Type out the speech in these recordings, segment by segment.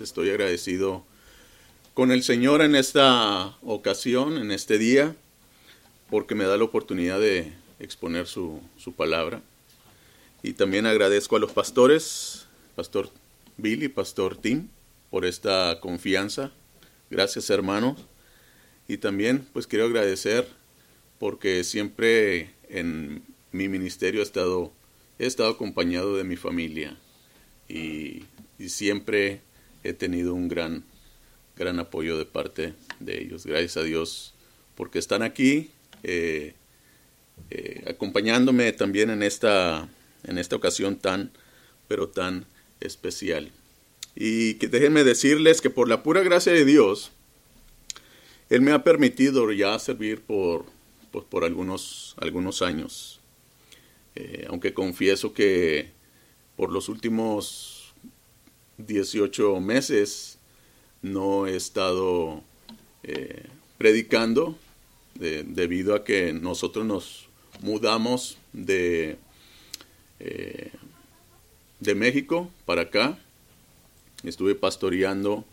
Estoy agradecido con el Señor en esta ocasión, en este día, porque me da la oportunidad de exponer su, su palabra. Y también agradezco a los pastores, Pastor Billy, Pastor Tim, por esta confianza. Gracias hermanos. Y también pues quiero agradecer porque siempre en mi ministerio he estado, he estado acompañado de mi familia y, y siempre he tenido un gran, gran apoyo de parte de ellos. Gracias a Dios porque están aquí eh, eh, acompañándome también en esta, en esta ocasión tan, pero tan especial. Y déjenme decirles que por la pura gracia de Dios, Él me ha permitido ya servir por, pues, por algunos, algunos años. Eh, aunque confieso que por los últimos 18 meses no he estado eh, predicando debido a que nosotros nos mudamos de, eh, de México para acá. Estuve pastoreando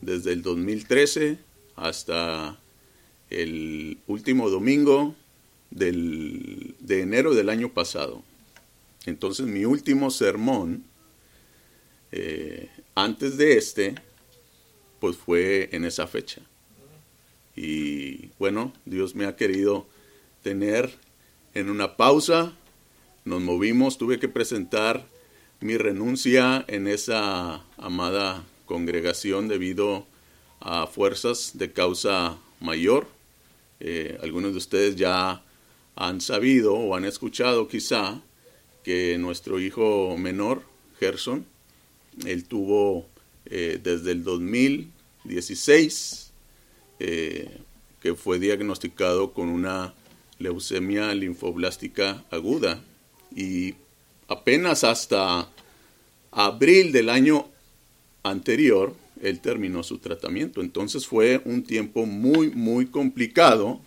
desde el 2013 hasta el último domingo del, de enero del año pasado. Entonces mi último sermón eh, antes de este, pues fue en esa fecha. Y bueno, Dios me ha querido tener en una pausa, nos movimos, tuve que presentar mi renuncia en esa amada congregación debido a fuerzas de causa mayor. Eh, algunos de ustedes ya han sabido o han escuchado quizá que nuestro hijo menor, Gerson, él tuvo eh, desde el 2016, eh, que fue diagnosticado con una leucemia linfoblástica aguda y apenas hasta abril del año anterior él terminó su tratamiento. Entonces fue un tiempo muy, muy complicado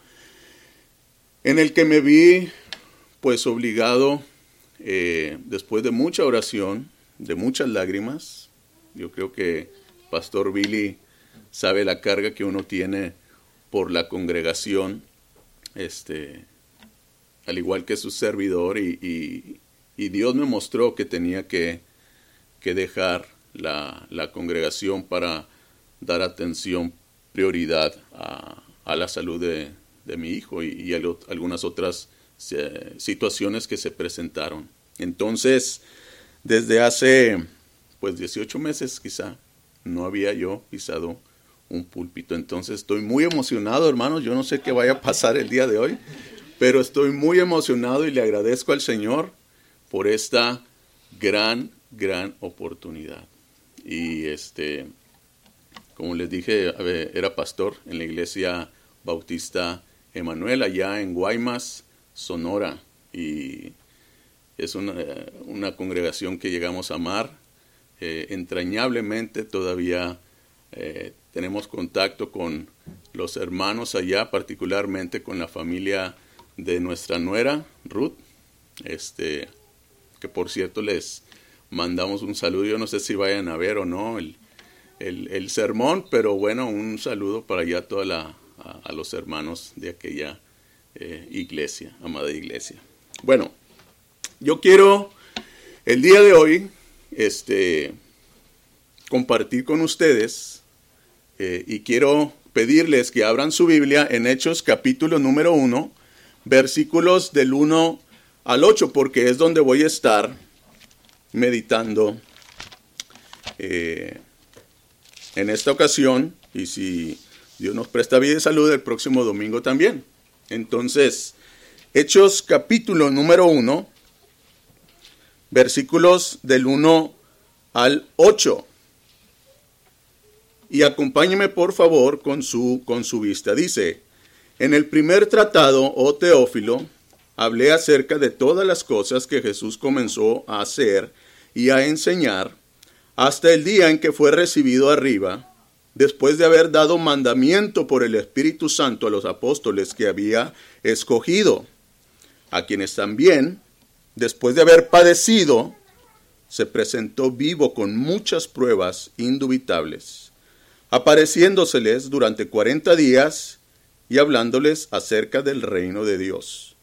en el que me vi pues obligado, eh, después de mucha oración, de muchas lágrimas. Yo creo que Pastor Billy sabe la carga que uno tiene por la congregación, este, al igual que su servidor, y, Dios me mostró que tenía que, que dejar la, la, congregación para dar atención, prioridad a, a la salud de, de, mi hijo y, y algunas otras eh, situaciones que se presentaron. Entonces, desde hace, pues 18 meses quizá, no había yo pisado un púlpito. Entonces estoy muy emocionado, hermanos. Yo no sé qué vaya a pasar el día de hoy, pero estoy muy emocionado y le agradezco al Señor por esta gran, gran oportunidad. Y este, como les dije, era pastor en la iglesia bautista Emanuel, allá en Guaymas, Sonora. Y es una, congregación que llegamos a amar eh, entrañablemente, todavía eh, tenemos contacto con los hermanos allá, particularmente con la familia de nuestra nuera, Ruth, este, que por cierto les mandamos un saludo, yo no sé si vayan a ver o no el, el, sermón, pero bueno, un saludo para allá toda la, a, los hermanos de aquella eh, iglesia, amada iglesia. Bueno, yo quiero el día de hoy este, compartir con ustedes eh, y quiero pedirles que abran su Biblia en Hechos capítulo número 1, versículos del 1 al 8, porque es donde voy a estar meditando eh, en esta ocasión y si Dios nos presta vida y salud el próximo domingo también. Entonces, Hechos capítulo número 1, versículos del 1 al 8. Y acompáñeme por favor con su, con su vista. Dice, en el primer tratado, oh Teófilo, hablé acerca de todas las cosas que Jesús comenzó a hacer y a enseñar hasta el día en que fue recibido arriba, después de haber dado mandamiento por el Espíritu Santo a los apóstoles que había escogido, a quienes también después de haber padecido, se presentó vivo con muchas pruebas indubitables, apareciéndoseles durante cuarenta días y hablándoles acerca del reino de Dios.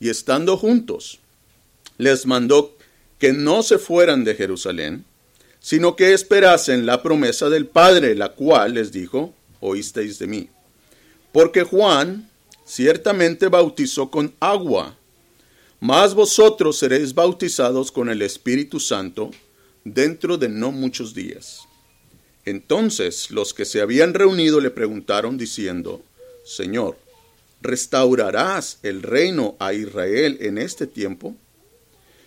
Y estando juntos, les mandó que no se fueran de Jerusalén, sino que esperasen la promesa del Padre, la cual les dijo, oísteis de mí. Porque Juan ciertamente bautizó con agua, mas vosotros seréis bautizados con el Espíritu Santo dentro de no muchos días. Entonces los que se habían reunido le preguntaron diciendo, Señor, ¿restaurarás el reino a Israel en este tiempo?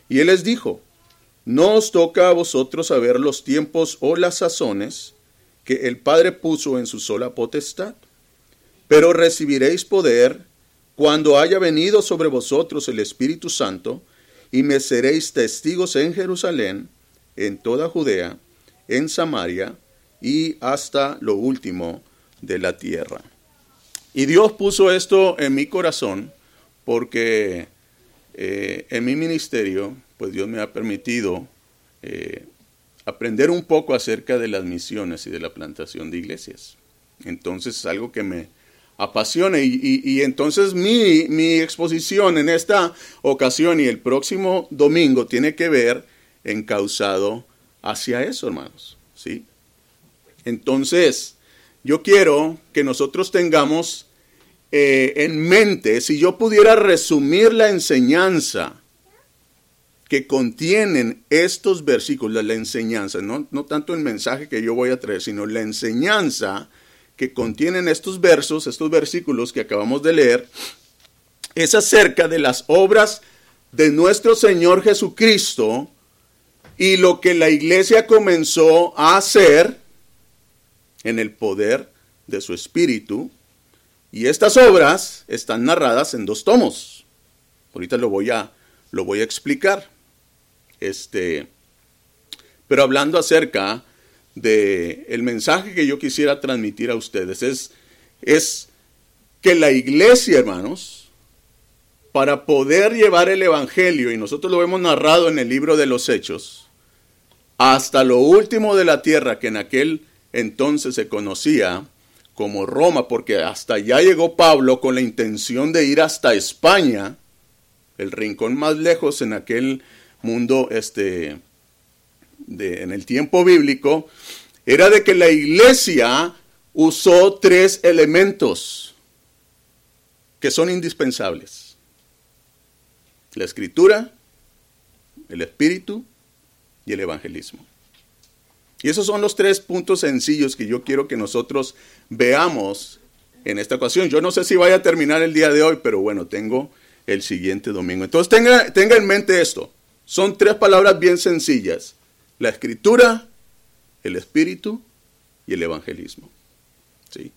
Y él les dijo, no os toca a vosotros saber los tiempos o las sazones que el Padre puso en su sola potestad, pero recibiréis poder cuando haya venido sobre vosotros el Espíritu Santo, y me seréis testigos en Jerusalén, en toda Judea, en Samaria y hasta lo último de la tierra. Y Dios puso esto en mi corazón porque eh, en mi ministerio, pues Dios me ha permitido eh, aprender un poco acerca de las misiones y de la plantación de iglesias. Entonces es algo que me apasiona y, entonces mi, mi, exposición en esta ocasión y el próximo domingo tiene que ver encausado hacia eso, hermanos. ¿sí? Entonces, yo quiero que nosotros tengamos eh, en mente, si yo pudiera resumir la enseñanza que contienen estos versículos, la enseñanza, no, no tanto el mensaje que yo voy a traer, sino la enseñanza que contienen estos versos, estos versículos que acabamos de leer, es acerca de las obras de nuestro Señor Jesucristo y lo que la iglesia comenzó a hacer en el poder de su espíritu. Y estas obras están narradas en dos tomos. Ahorita lo voy a, lo voy a explicar. Este, pero hablando acerca de el mensaje que yo quisiera transmitir a ustedes es, es que la iglesia, hermanos, para poder llevar el evangelio, y nosotros lo hemos narrado en el libro de los Hechos, hasta lo último de la tierra que en aquel entonces se conocía como Roma, porque hasta allá llegó Pablo con la intención de ir hasta España, el rincón más lejos en aquel mundo, este, en el tiempo bíblico, era de que la iglesia usó tres elementos que son indispensables. La escritura, el espíritu y el evangelismo. Y esos son los tres puntos sencillos que yo quiero que nosotros veamos en esta ocasión. Yo no sé si vaya a terminar el día de hoy, pero bueno, tengo el siguiente domingo. Entonces tenga en mente esto. Son tres palabras bien sencillas. La escritura, el espíritu y el evangelismo. ¿Sí?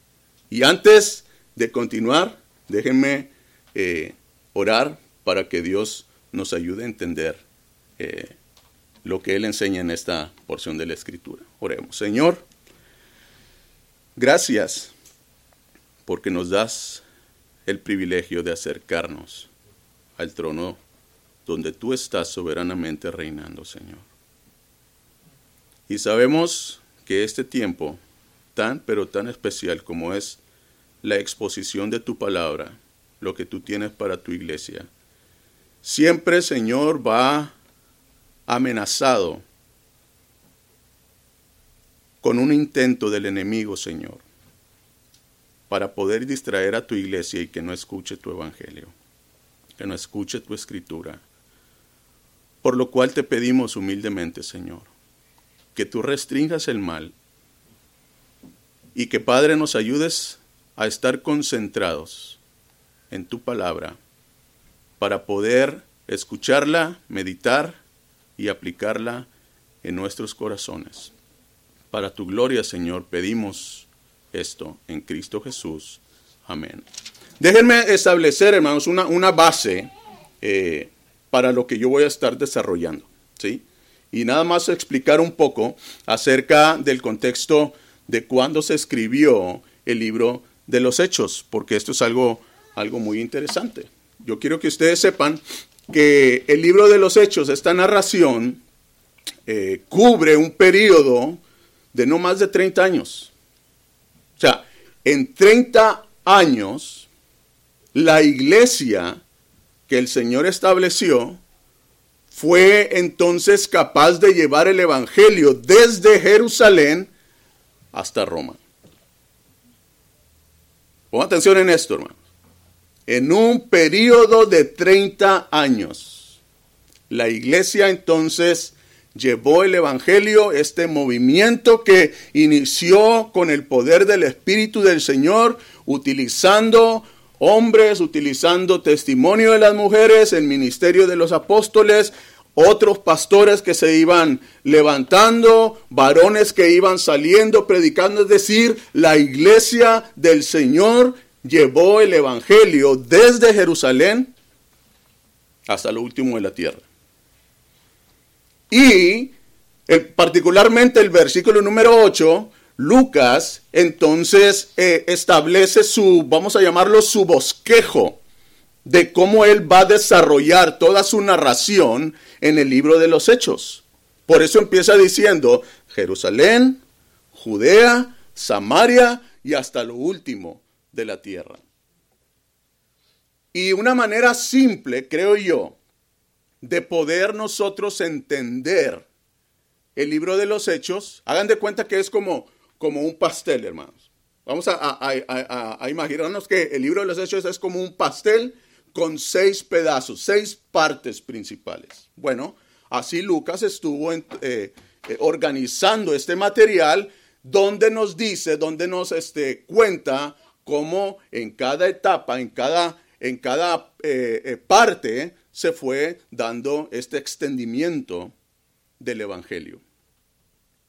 Y antes de continuar, déjenme eh, orar para que Dios nos ayude a entender eh, lo que Él enseña en esta porción de la Escritura. Oremos. Señor, gracias porque nos das el privilegio de acercarnos al trono donde tú estás soberanamente reinando, Señor. Y sabemos que este tiempo, tan pero tan especial como es la exposición de tu palabra, lo que tú tienes para tu iglesia, siempre, Señor, va amenazado con un intento del enemigo, Señor, para poder distraer a tu iglesia y que no escuche tu evangelio, que no escuche tu escritura. Por lo cual te pedimos humildemente, Señor, que tú restringas el mal y que, Padre, nos ayudes a estar concentrados en tu palabra para poder escucharla, meditar y aplicarla en nuestros corazones. Para tu gloria, Señor, pedimos esto en Cristo Jesús. Amén. Déjenme establecer, hermanos, una, una base eh, para lo que yo voy a estar desarrollando. ¿sí? Y nada más explicar un poco acerca del contexto de cuándo se escribió el libro de los Hechos, porque esto es algo, algo muy interesante. Yo quiero que ustedes sepan que el libro de los Hechos, esta narración, eh, cubre un periodo de no más de 30 años. O sea, en 30 años, la iglesia que el Señor estableció fue entonces capaz de llevar el Evangelio desde Jerusalén hasta Roma. Ponga atención en esto, hermanos. En un periodo de 30 años, la iglesia entonces llevó el Evangelio, este movimiento que inició con el poder del Espíritu del Señor, utilizando hombres, utilizando testimonio de las mujeres, el ministerio de los apóstoles, otros pastores que se iban levantando, varones que iban saliendo, predicando, es decir, la iglesia del Señor llevó el Evangelio desde Jerusalén hasta lo último de la tierra. Y particularmente el versículo número 8, Lucas entonces eh, establece su, vamos a llamarlo, su bosquejo de cómo él va a desarrollar toda su narración en el libro de los Hechos. Por eso empieza diciendo Jerusalén, Judea, Samaria y hasta lo último de la tierra. Y una manera simple, creo yo, de poder nosotros entender el libro de los hechos, hagan de cuenta que es como, como un pastel, hermanos. Vamos a, imaginarnos que el libro de los hechos es como un pastel con seis pedazos, seis partes principales. Bueno, así Lucas estuvo eh, eh, organizando este material donde nos dice, donde nos este, cuenta cómo en cada etapa, en cada, en cada eh, parte, se fue dando este extendimiento del Evangelio.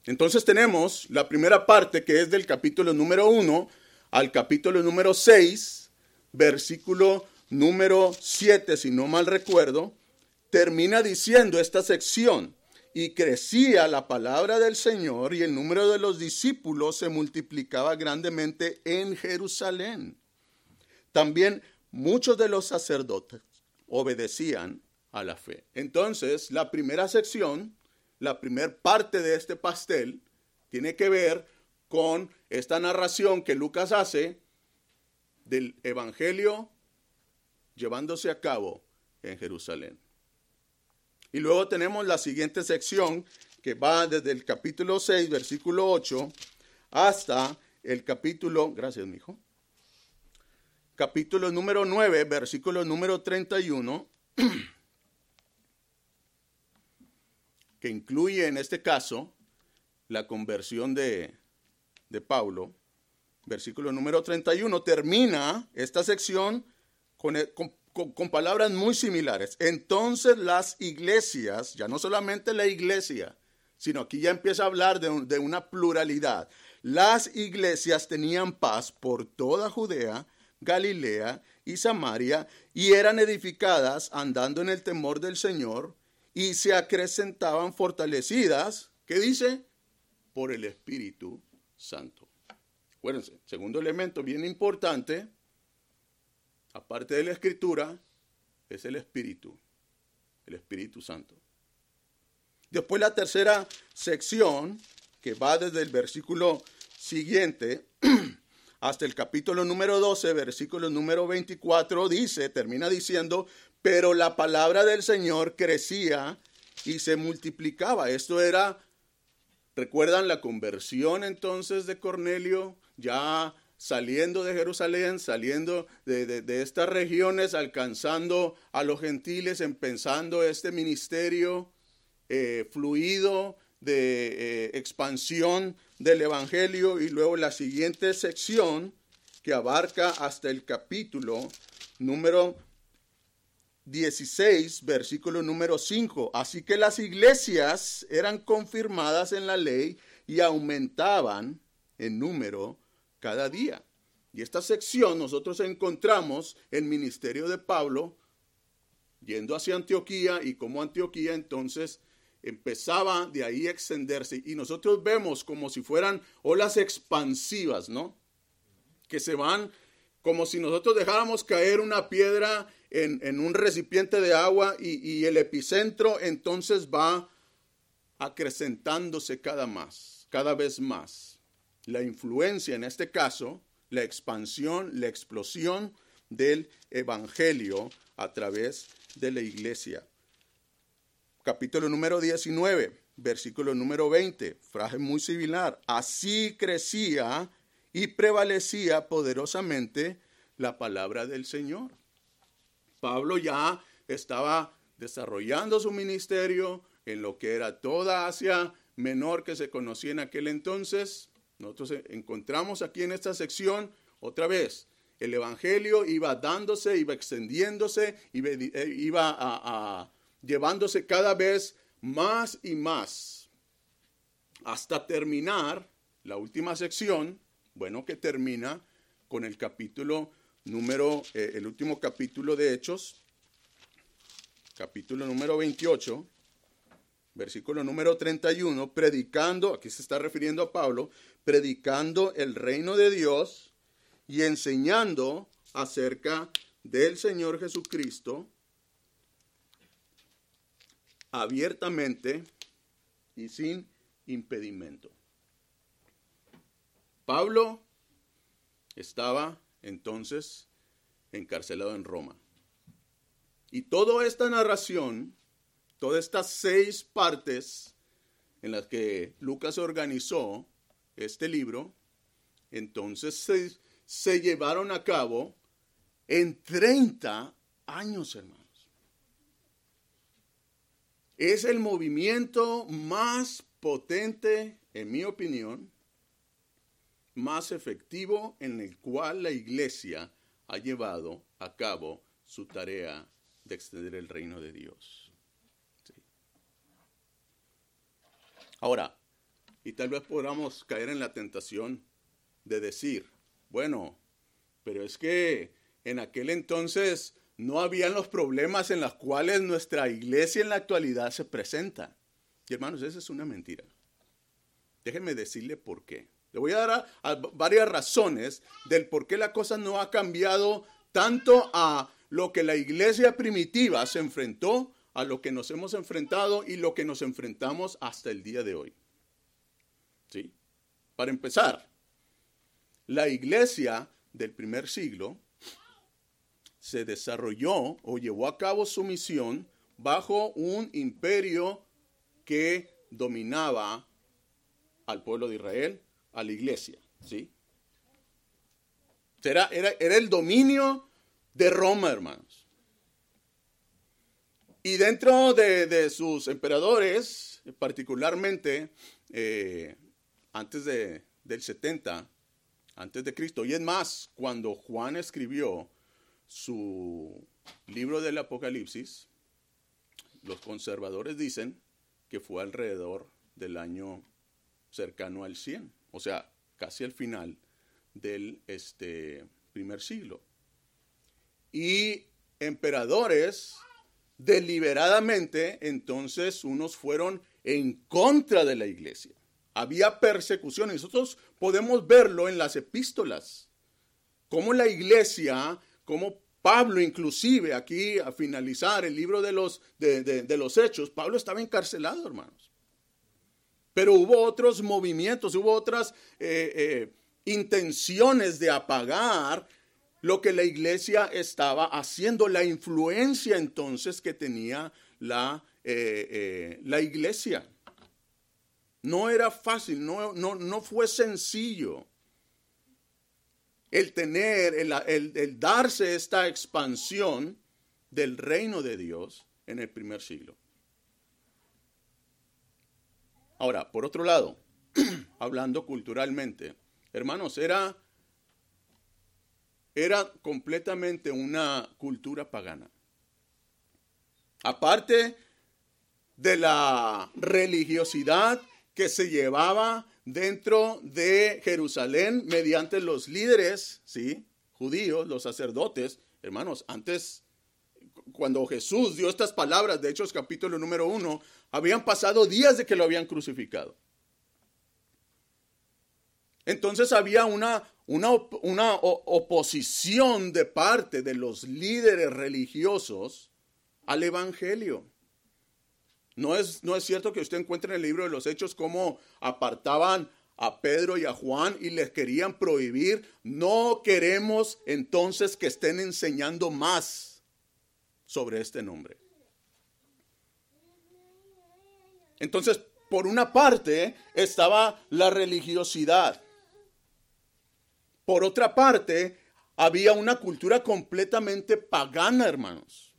Entonces tenemos la primera parte que es del capítulo número 1 al capítulo número 6, versículo número 7, si no mal recuerdo, termina diciendo esta sección, y crecía la palabra del Señor y el número de los discípulos se multiplicaba grandemente en Jerusalén. También muchos de los sacerdotes obedecían a la fe. Entonces, la primera sección, la primera parte de este pastel, tiene que ver con esta narración que Lucas hace del Evangelio llevándose a cabo en Jerusalén. Y luego tenemos la siguiente sección que va desde el capítulo 6, versículo 8, hasta el capítulo, gracias, mi hijo, capítulo número 9, versículo número 31, que incluye en este caso la conversión de, de Pablo. Versículo número 31 termina esta sección con, con, con, palabras muy similares. Entonces las iglesias, ya no solamente la iglesia, sino aquí ya empieza a hablar de, de una pluralidad. Las iglesias tenían paz por toda Judea Galilea y Samaria, y eran edificadas andando en el temor del Señor, y se acrecentaban fortalecidas, ¿qué dice? Por el Espíritu Santo. Acuérdense, segundo elemento bien importante, aparte de la Escritura, es el Espíritu, el Espíritu Santo. Después la tercera sección, que va desde el versículo siguiente, hasta el capítulo número 12, versículo número 24, dice, termina diciendo, pero la palabra del Señor crecía y se multiplicaba. Esto era, ¿recuerdan la conversión entonces de Cornelio? Ya saliendo de Jerusalén, saliendo de, estas regiones, alcanzando a los gentiles, empezando este ministerio eh, fluido de eh, expansión del Evangelio y luego la siguiente sección que abarca hasta el capítulo número 16, versículo número 5. Así que las iglesias eran confirmadas en la ley y aumentaban en número cada día. Y esta sección nosotros encontramos el ministerio de Pablo yendo hacia Antioquía y como Antioquía entonces empezaba de ahí a extenderse y nosotros vemos como si fueran olas expansivas, ¿no? Que se van como si nosotros dejáramos caer una piedra en, un recipiente de agua y, y, el epicentro entonces va acrecentándose cada más, cada vez más. La influencia, en este caso, la expansión, la explosión del Evangelio a través de la iglesia. Capítulo número 19, versículo número 20, frase muy similar. Así crecía y prevalecía poderosamente la palabra del Señor. Pablo ya estaba desarrollando su ministerio en lo que era toda Asia menor que se conocía en aquel entonces. Nosotros encontramos aquí en esta sección otra vez el Evangelio iba dándose, iba extendiéndose, iba, eh, a, llevándose cada vez más y más hasta terminar la última sección, bueno, que termina con el capítulo número, eh, el último capítulo de Hechos, capítulo número 28, versículo número 31, predicando, aquí se está refiriendo a Pablo, predicando el reino de Dios y enseñando acerca del Señor Jesucristo abiertamente y sin impedimento. Pablo estaba entonces encarcelado en Roma. Y toda esta narración, todas estas seis partes en las que Lucas organizó este libro, entonces se, llevaron a cabo en 30 años, hermanos. Es el movimiento más potente, en mi opinión, más efectivo en el cual la iglesia ha llevado a cabo su tarea de extender el reino de Dios. Ahora, y tal vez podamos caer en la tentación de decir, bueno, pero es que en aquel entonces no habían los problemas en los cuales nuestra iglesia en la actualidad se presenta. Y hermanos, esa es una mentira. Déjenme decirle por qué. Le voy a dar varias razones del por qué la cosa no ha cambiado tanto a lo que la iglesia primitiva se enfrentó, a lo que nos hemos enfrentado y lo que nos enfrentamos hasta el día de hoy. ¿Sí? Para empezar, la iglesia del primer siglo se desarrolló o llevó a cabo su misión bajo un imperio que dominaba al pueblo de Israel, a la iglesia. ¿sí? Era, era, el dominio de Roma, hermanos. Y dentro de, sus emperadores, particularmente eh, antes de, del 70, antes de Cristo. Y es más, cuando Juan escribió su libro del Apocalipsis, los conservadores dicen que fue alrededor del año cercano al 100, o sea, casi al final del este, primer siglo. Y emperadores deliberadamente, entonces unos fueron en contra de la iglesia había persecución. nosotros podemos verlo en las epístolas. Como la iglesia, como Pablo inclusive, aquí a finalizar el libro de los, de, los hechos, Pablo estaba encarcelado, hermanos. Pero hubo otros movimientos, hubo otras eh, eh, intenciones de apagar lo que la iglesia estaba haciendo, la influencia entonces que tenía la, eh, la iglesia. No era fácil, no, no, fue sencillo el tener, el, darse esta expansión del reino de Dios en el primer siglo. Ahora, por otro lado, hablando culturalmente, hermanos, era, era completamente una cultura pagana. Aparte de la religiosidad que se llevaba dentro de Jerusalén mediante los líderes, ¿sí? Judíos, los sacerdotes. Hermanos, antes, cuando Jesús dio estas palabras, de Hechos capítulo número uno, habían pasado días de que lo habían crucificado. Entonces había una, una, una oposición de parte de los líderes religiosos al Evangelio. No es, no es cierto que usted encuentre en el libro de los Hechos cómo apartaban a Pedro y a Juan y les querían prohibir. No queremos entonces que estén enseñando más sobre este nombre. Entonces, por una parte estaba la religiosidad. Por otra parte, había una cultura completamente pagana, hermanos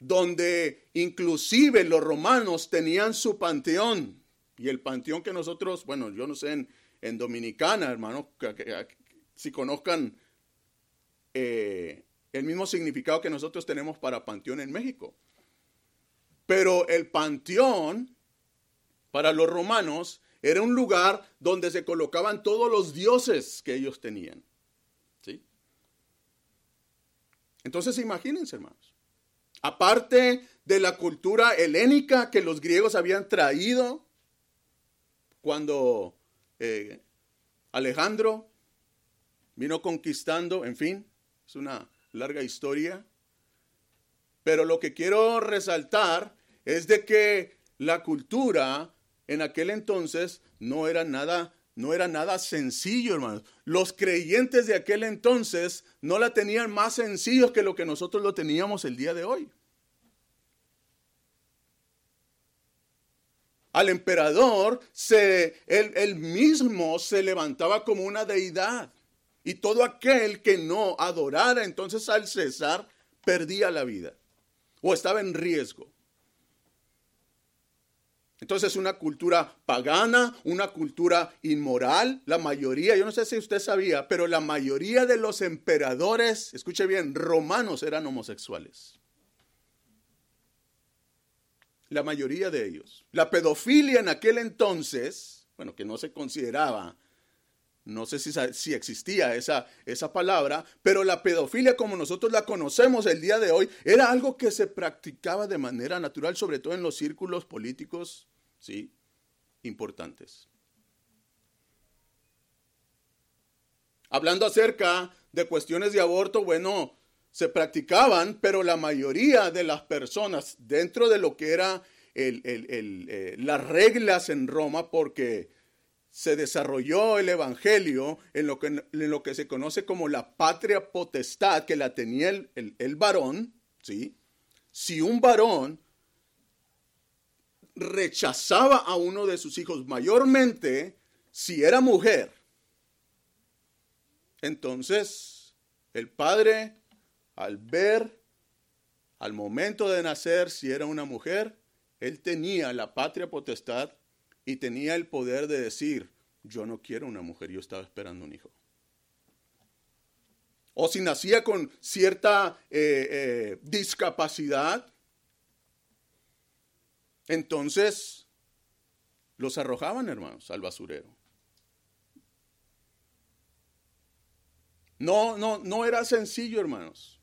donde inclusive los romanos tenían su panteón. Y el panteón que nosotros, bueno, yo no sé en, Dominicana, hermano, si conozcan eh, el mismo significado que nosotros tenemos para panteón en México. Pero el panteón, para los romanos, era un lugar donde se colocaban todos los dioses que ellos tenían. ¿Sí? Entonces imagínense, hermanos. Aparte de la cultura helénica que los griegos habían traído cuando eh, Alejandro vino conquistando, en fin, es una larga historia. Pero lo que quiero resaltar es de que la cultura en aquel entonces no era nada no era nada sencillo, hermanos. Los creyentes de aquel entonces no la tenían más sencillo que lo que nosotros lo teníamos el día de hoy. Al emperador, se, él, mismo se levantaba como una deidad. Y todo aquel que no adorara entonces al César perdía la vida o estaba en riesgo. Entonces una cultura pagana, una cultura inmoral, la mayoría, yo no sé si usted sabía, pero la mayoría de los emperadores, escuche bien, romanos eran homosexuales. La mayoría de ellos. La pedofilia en aquel entonces, bueno, que no se consideraba, no sé si, si existía esa, esa palabra, pero la pedofilia como nosotros la conocemos el día de hoy, era algo que se practicaba de manera natural, sobre todo en los círculos políticos ¿sí? importantes. Hablando acerca de cuestiones de aborto, bueno, se practicaban, pero la mayoría de las personas dentro de lo que eran eh, las reglas en Roma, porque se desarrolló el Evangelio en lo, que, en lo que se conoce como la patria potestad, que la tenía el, el varón, ¿sí? Si un varón rechazaba a uno de sus hijos, mayormente si era mujer. Entonces, el padre, al ver, al momento de nacer, si era una mujer, él tenía la patria potestad y tenía el poder de decir, yo no quiero una mujer, yo estaba esperando un hijo. O si nacía con cierta eh, eh, discapacidad, entonces, los arrojaban, hermanos, al basurero. No, no, no era sencillo, hermanos.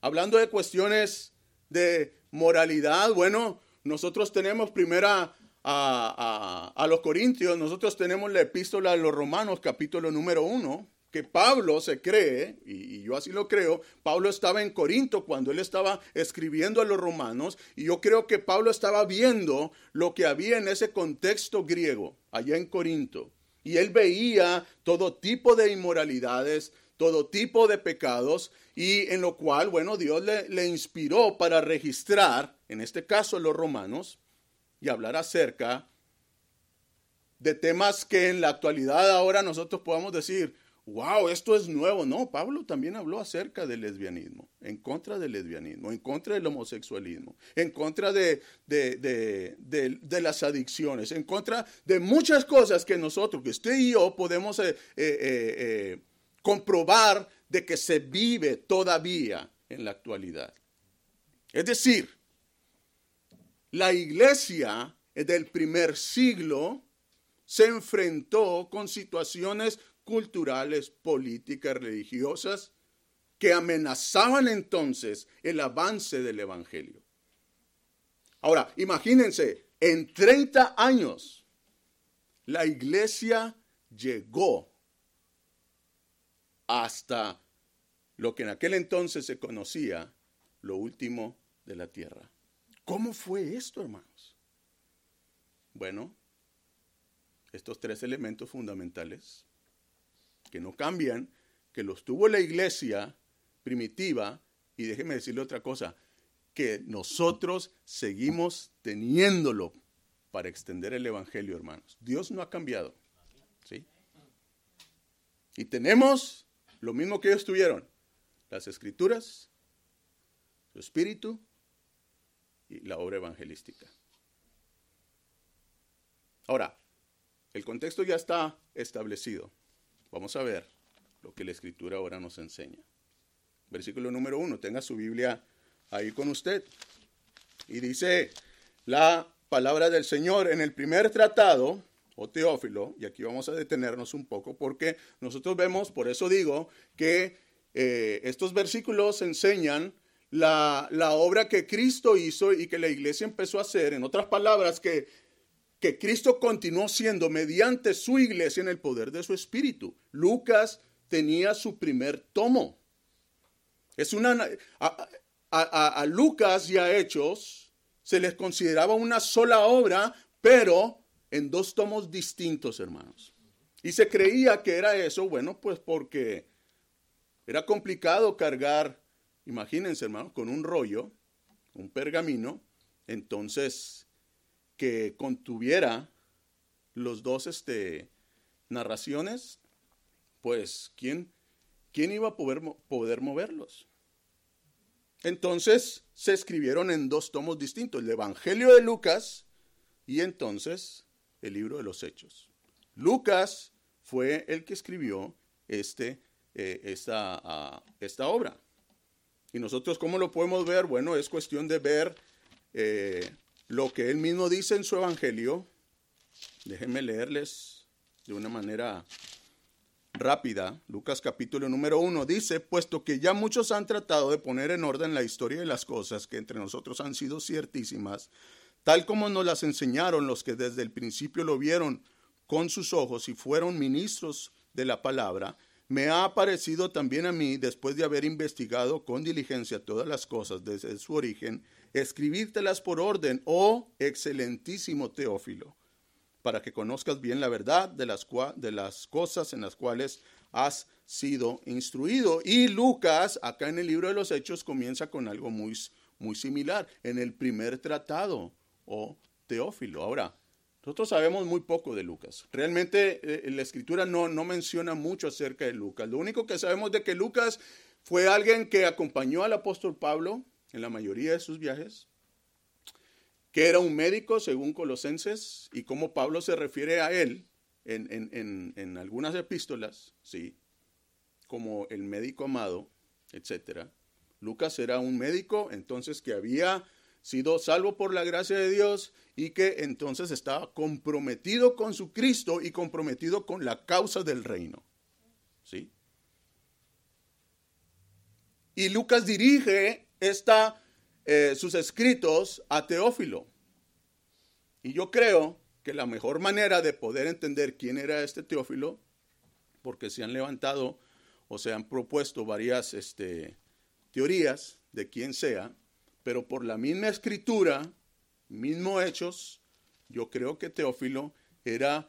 Hablando de cuestiones de moralidad, bueno, nosotros tenemos primera a, a, a, los Corintios, nosotros tenemos la epístola de los Romanos, capítulo número uno, que Pablo se cree, y, yo así lo creo, Pablo estaba en Corinto cuando él estaba escribiendo a los romanos, y yo creo que Pablo estaba viendo lo que había en ese contexto griego, allá en Corinto, y él veía todo tipo de inmoralidades, todo tipo de pecados, y en lo cual, bueno, Dios le, le inspiró para registrar, en este caso los romanos, y hablar acerca de temas que en la actualidad ahora nosotros podamos decir, wow, esto es nuevo. No, Pablo también habló acerca del lesbianismo, en contra del lesbianismo, en contra del homosexualismo, en contra de, de, las adicciones, en contra de muchas cosas que nosotros, que usted y yo podemos eh, eh, eh, comprobar de que se vive todavía en la actualidad. Es decir, la iglesia del primer siglo se enfrentó con situaciones culturales, políticas, religiosas, que amenazaban entonces el avance del Evangelio. Ahora, imagínense, en 30 años, la iglesia llegó hasta lo que en aquel entonces se conocía lo último de la tierra. ¿Cómo fue esto, hermanos? Bueno, estos tres elementos fundamentales que no cambian, que los tuvo la iglesia primitiva, y déjeme decirle otra cosa, que nosotros seguimos teniéndolo para extender el Evangelio, hermanos. Dios no ha cambiado. ¿sí? Y tenemos lo mismo que ellos tuvieron, las escrituras, su espíritu y la obra evangelística. Ahora, el contexto ya está establecido. Vamos a ver lo que la escritura ahora nos enseña. Versículo número uno, tenga su Biblia ahí con usted. Y dice la palabra del Señor en el primer tratado, o Teófilo, y aquí vamos a detenernos un poco porque nosotros vemos, por eso digo, que eh, estos versículos enseñan la, la, obra que Cristo hizo y que la iglesia empezó a hacer. En otras palabras, que, que Cristo continuó siendo mediante su iglesia en el poder de su espíritu. Lucas tenía su primer tomo. Es una, a, a Lucas y a Hechos se les consideraba una sola obra, pero en dos tomos distintos, hermanos. Y se creía que era eso, bueno, pues porque era complicado cargar, imagínense, hermanos, con un rollo, un pergamino, entonces que contuviera los dos este, narraciones, pues ¿quién, quién iba a poder, poder moverlos? Entonces se escribieron en dos tomos distintos, el Evangelio de Lucas y entonces el libro de los Hechos. Lucas fue el que escribió este, eh, esta, ah, esta, obra. Y nosotros, ¿cómo lo podemos ver? Bueno, es cuestión de ver eh, lo que él mismo dice en su Evangelio. Déjenme leerles de una manera rápida, Lucas capítulo número uno, dice, puesto que ya muchos han tratado de poner en orden la historia de las cosas que entre nosotros han sido ciertísimas, tal como nos las enseñaron los que desde el principio lo vieron con sus ojos y fueron ministros de la palabra, me ha parecido también a mí, después de haber investigado con diligencia todas las cosas desde su origen, escribírtelas por orden, oh excelentísimo Teófilo para que conozcas bien la verdad de las, cosas en las cuales has sido instruido. Y Lucas, acá en el libro de los Hechos, comienza con algo muy, similar, en el primer tratado, o Teófilo. Ahora, nosotros sabemos muy poco de Lucas. Realmente eh, la escritura no, no menciona mucho acerca de Lucas. Lo único que sabemos de que Lucas fue alguien que acompañó al apóstol Pablo en la mayoría de sus viajes que era un médico según Colosenses y cómo Pablo se refiere a él en, algunas epístolas, ¿sí? como el médico amado, etc. Lucas era un médico entonces que había sido salvo por la gracia de Dios y que entonces estaba comprometido con su Cristo y comprometido con la causa del reino. ¿Sí? Y Lucas dirige esta eh, sus escritos a Teófilo. Y yo creo que la mejor manera de poder entender quién era este Teófilo, porque se han levantado o se han propuesto varias este, teorías de quién sea, pero por la misma escritura, mismo hechos, yo creo que Teófilo era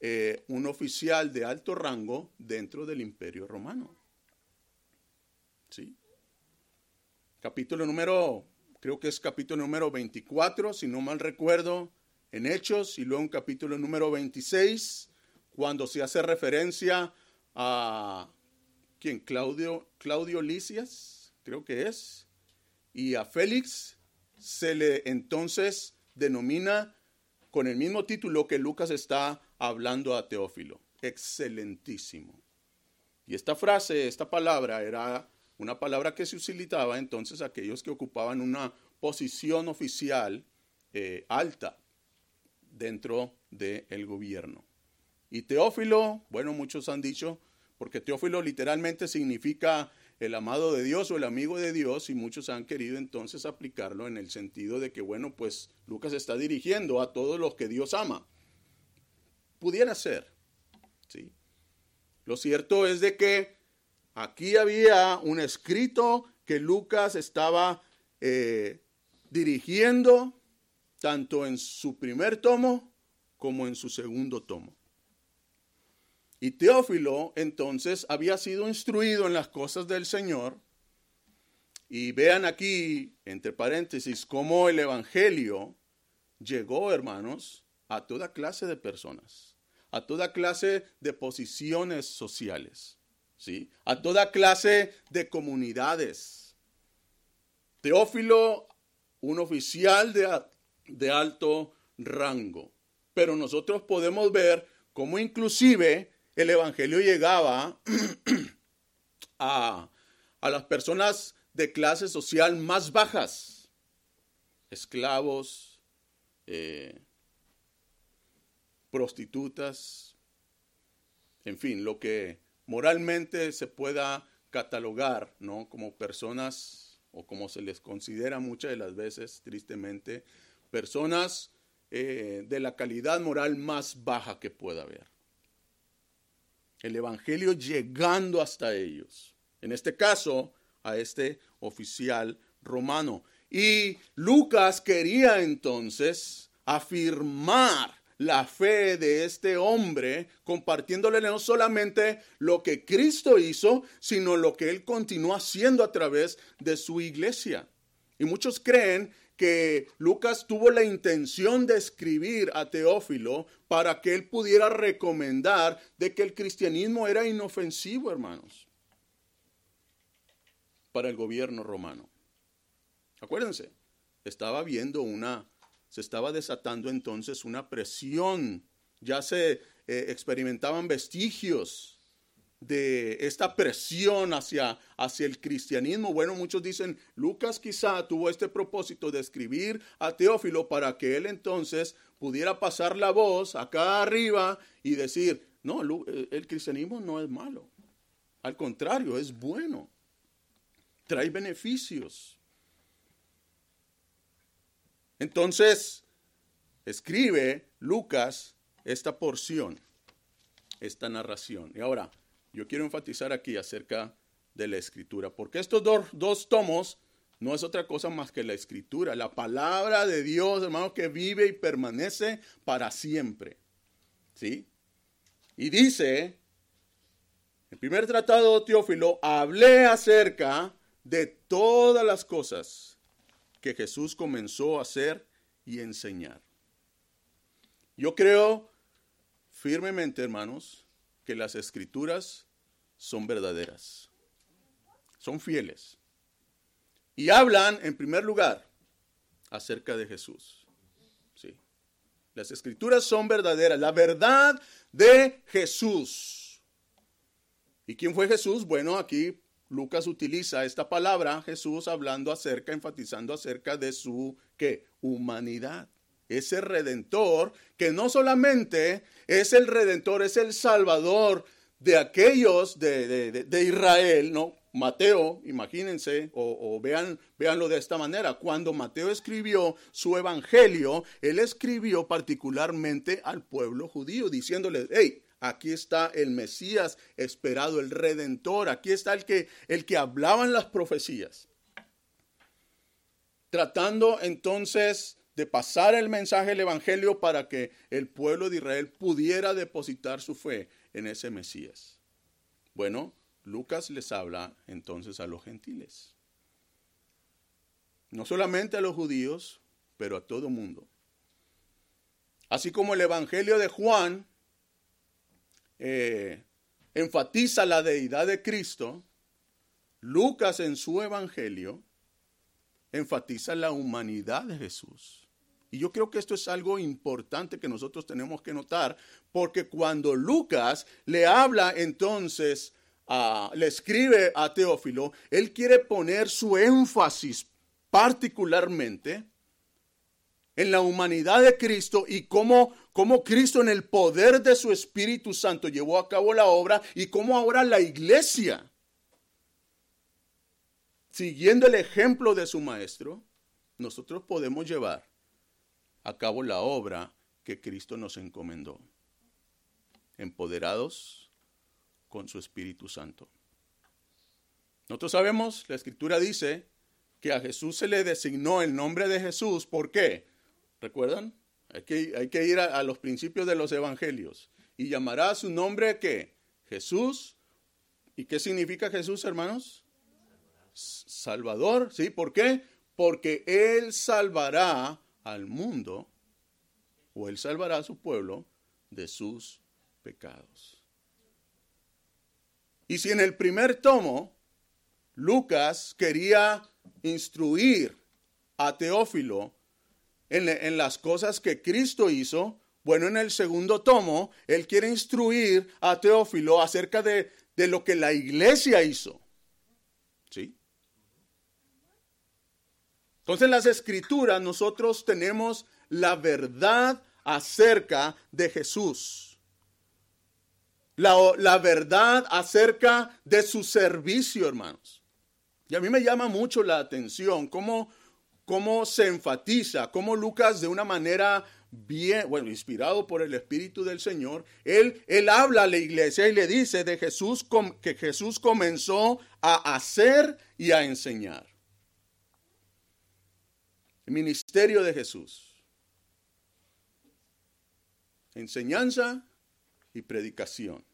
eh, un oficial de alto rango dentro del imperio romano. ¿Sí? Capítulo número creo que es capítulo número 24, si no mal recuerdo, en Hechos, y luego en capítulo número 26, cuando se hace referencia a, ¿quién? Claudio, Claudio Licias, creo que es, y a Félix, se le entonces denomina con el mismo título que Lucas está hablando a Teófilo. Excelentísimo. Y esta frase, esta palabra era una palabra que se utilizaba entonces aquellos que ocupaban una posición oficial eh, alta dentro del gobierno. Y Teófilo, bueno, muchos han dicho, porque Teófilo literalmente significa el amado de Dios o el amigo de Dios, y muchos han querido entonces aplicarlo en el sentido de que, bueno, pues Lucas está dirigiendo a todos los que Dios ama. Pudiera ser, ¿sí? Lo cierto es de que Aquí había un escrito que Lucas estaba eh, dirigiendo tanto en su primer tomo como en su segundo tomo. Y Teófilo entonces había sido instruido en las cosas del Señor. Y vean aquí, entre paréntesis, cómo el Evangelio llegó, hermanos, a toda clase de personas, a toda clase de posiciones sociales, ¿sí? a toda clase de comunidades. Teófilo, un oficial de, de alto rango. Pero nosotros podemos ver cómo inclusive el Evangelio llegaba a, las personas de clase social más bajas, esclavos, eh, prostitutas, en fin, lo que moralmente se pueda catalogar ¿no? como personas o como se les considera muchas de las veces, tristemente, personas eh, de la calidad moral más baja que pueda haber el Evangelio llegando hasta ellos. En este caso, a este oficial romano. Y Lucas quería entonces afirmar la fe de este hombre, compartiéndole no solamente lo que Cristo hizo, sino lo que él continúa haciendo a través de su iglesia. Y muchos creen que Lucas tuvo la intención de escribir a Teófilo para que él pudiera recomendar de que el cristianismo era inofensivo, hermanos, para el gobierno romano. Acuérdense, estaba viendo una, se estaba desatando entonces una presión, ya se eh, experimentaban vestigios de esta presión hacia, hacia el cristianismo. Bueno, muchos dicen, Lucas quizá tuvo este propósito de escribir a Teófilo para que él entonces pudiera pasar la voz acá arriba y decir, no, eh, el cristianismo no es malo. Al contrario, es bueno. Trae beneficios. Entonces, escribe Lucas esta porción, esta narración. Y ahora, yo quiero enfatizar aquí acerca de la escritura, porque estos dos, tomos no es otra cosa más que la escritura, la palabra de Dios, hermano, que vive y permanece para siempre. ¿Sí? Y dice, el primer tratado Teófilo, hablé acerca de todas las cosas que Jesús comenzó a hacer y enseñar. Yo creo firmemente, hermanos, que las escrituras son verdaderas, son fieles. Y hablan, en primer lugar, acerca de Jesús. Sí. Las escrituras son verdaderas, la verdad de Jesús. ¿Y quién fue Jesús? Bueno, aquí Lucas utiliza esta palabra, Jesús hablando acerca, enfatizando acerca de su ¿qué? humanidad ese redentor que no solamente es el redentor, es el salvador de aquellos de, Israel, ¿no? Mateo, imagínense, o, vean, véanlo de esta manera. Cuando Mateo escribió su evangelio, él escribió particularmente al pueblo judío, diciéndole, hey, aquí está el Mesías esperado, el redentor, aquí está el que, el que hablaban las profecías. Tratando entonces de pasar el mensaje del Evangelio para que el pueblo de Israel pudiera depositar su fe en ese Mesías. Bueno, Lucas les habla entonces a los gentiles. No solamente a los judíos, pero a todo mundo. Así como el Evangelio de Juan eh, enfatiza la deidad de Cristo, Lucas en su Evangelio enfatiza la humanidad de Jesús. Y yo creo que esto es algo importante que nosotros tenemos que notar, porque cuando Lucas le habla entonces, le escribe a Teófilo, él quiere poner su énfasis particularmente en la humanidad de Cristo y cómo, cómo, Cristo en el poder de su Espíritu Santo llevó a cabo la obra y cómo ahora la iglesia, siguiendo el ejemplo de su maestro, nosotros podemos llevar a cabo la obra que Cristo nos encomendó, empoderados con su Espíritu Santo. Nosotros sabemos, la Escritura dice que a Jesús se le designó el nombre de Jesús. ¿Por qué? ¿Recuerdan? Hay que, ir a, a, los principios de los evangelios. Y llamará su nombre que Jesús. ¿Y qué significa Jesús, hermanos? Salvador, ¿sí? ¿Por qué? Porque Él salvará al mundo, o Él salvará a su pueblo de sus pecados. Y si en el primer tomo Lucas quería instruir a Teófilo en, las cosas que Cristo hizo, bueno, en el segundo tomo, él quiere instruir a Teófilo acerca de, de lo que la iglesia hizo. ¿Sí? Entonces en las escrituras nosotros tenemos la verdad acerca de Jesús. La, la, verdad acerca de su servicio, hermanos. Y a mí me llama mucho la atención cómo, cómo se enfatiza, cómo Lucas de una manera bien, bueno, inspirado por el Espíritu del Señor, él, él habla a la iglesia y le dice de Jesús que Jesús comenzó a hacer y a enseñar. El ministerio de Jesús. Enseñanza y predicación.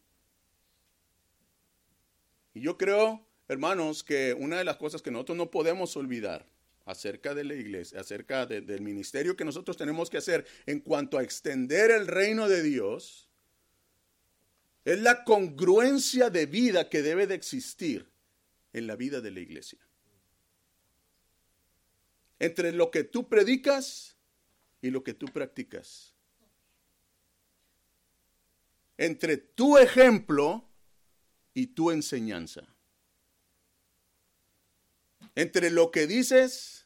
Y yo creo, hermanos, que una de las cosas que nosotros no podemos olvidar acerca de la iglesia, acerca del ministerio que nosotros tenemos que hacer en cuanto a extender el reino de Dios, es la congruencia de vida que debe de existir en la vida de la iglesia. Entre lo que tú predicas y lo que tú practicas. Entre tu ejemplo y tu enseñanza. Entre lo que dices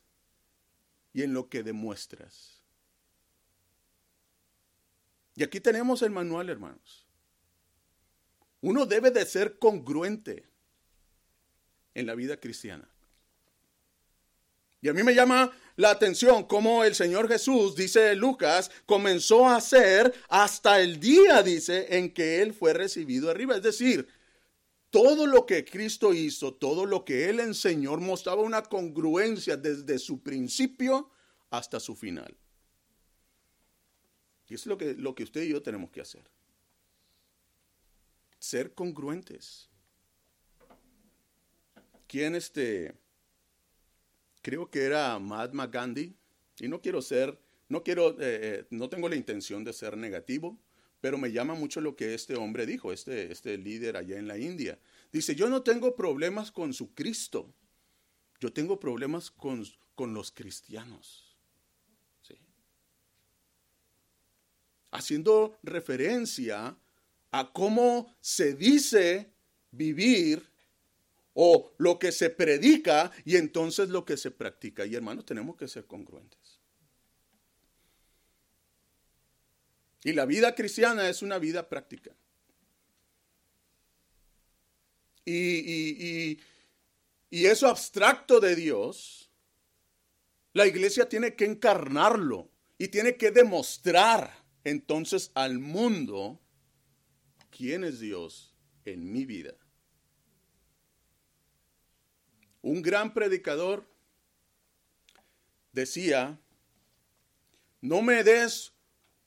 y en lo que demuestras. Y aquí tenemos el manual, hermanos. Uno debe de ser congruente en la vida cristiana. Y a mí me llama la atención cómo el Señor Jesús, dice Lucas, comenzó a hacer hasta el día, dice, en que Él fue recibido arriba. Es decir, todo lo que Cristo hizo, todo lo que Él enseñó, mostraba una congruencia desde su principio hasta su final. Y es lo que, lo que usted y yo tenemos que hacer. Ser congruentes. ¿Quién este? Creo que era Mahatma Gandhi. Y no quiero ser, no quiero, eh, eh, no tengo la intención de ser negativo, pero me llama mucho lo que este hombre dijo, este, este líder allá en la India. Dice, yo no tengo problemas con su Cristo, yo tengo problemas con, con los cristianos. ¿Sí? Haciendo referencia a cómo se dice vivir o lo que se predica y entonces lo que se practica. Y hermanos, tenemos que ser congruentes. Y la vida cristiana es una vida práctica. Y, eso abstracto de Dios, la iglesia tiene que encarnarlo y tiene que demostrar entonces al mundo quién es Dios en mi vida. Un gran predicador decía, no me des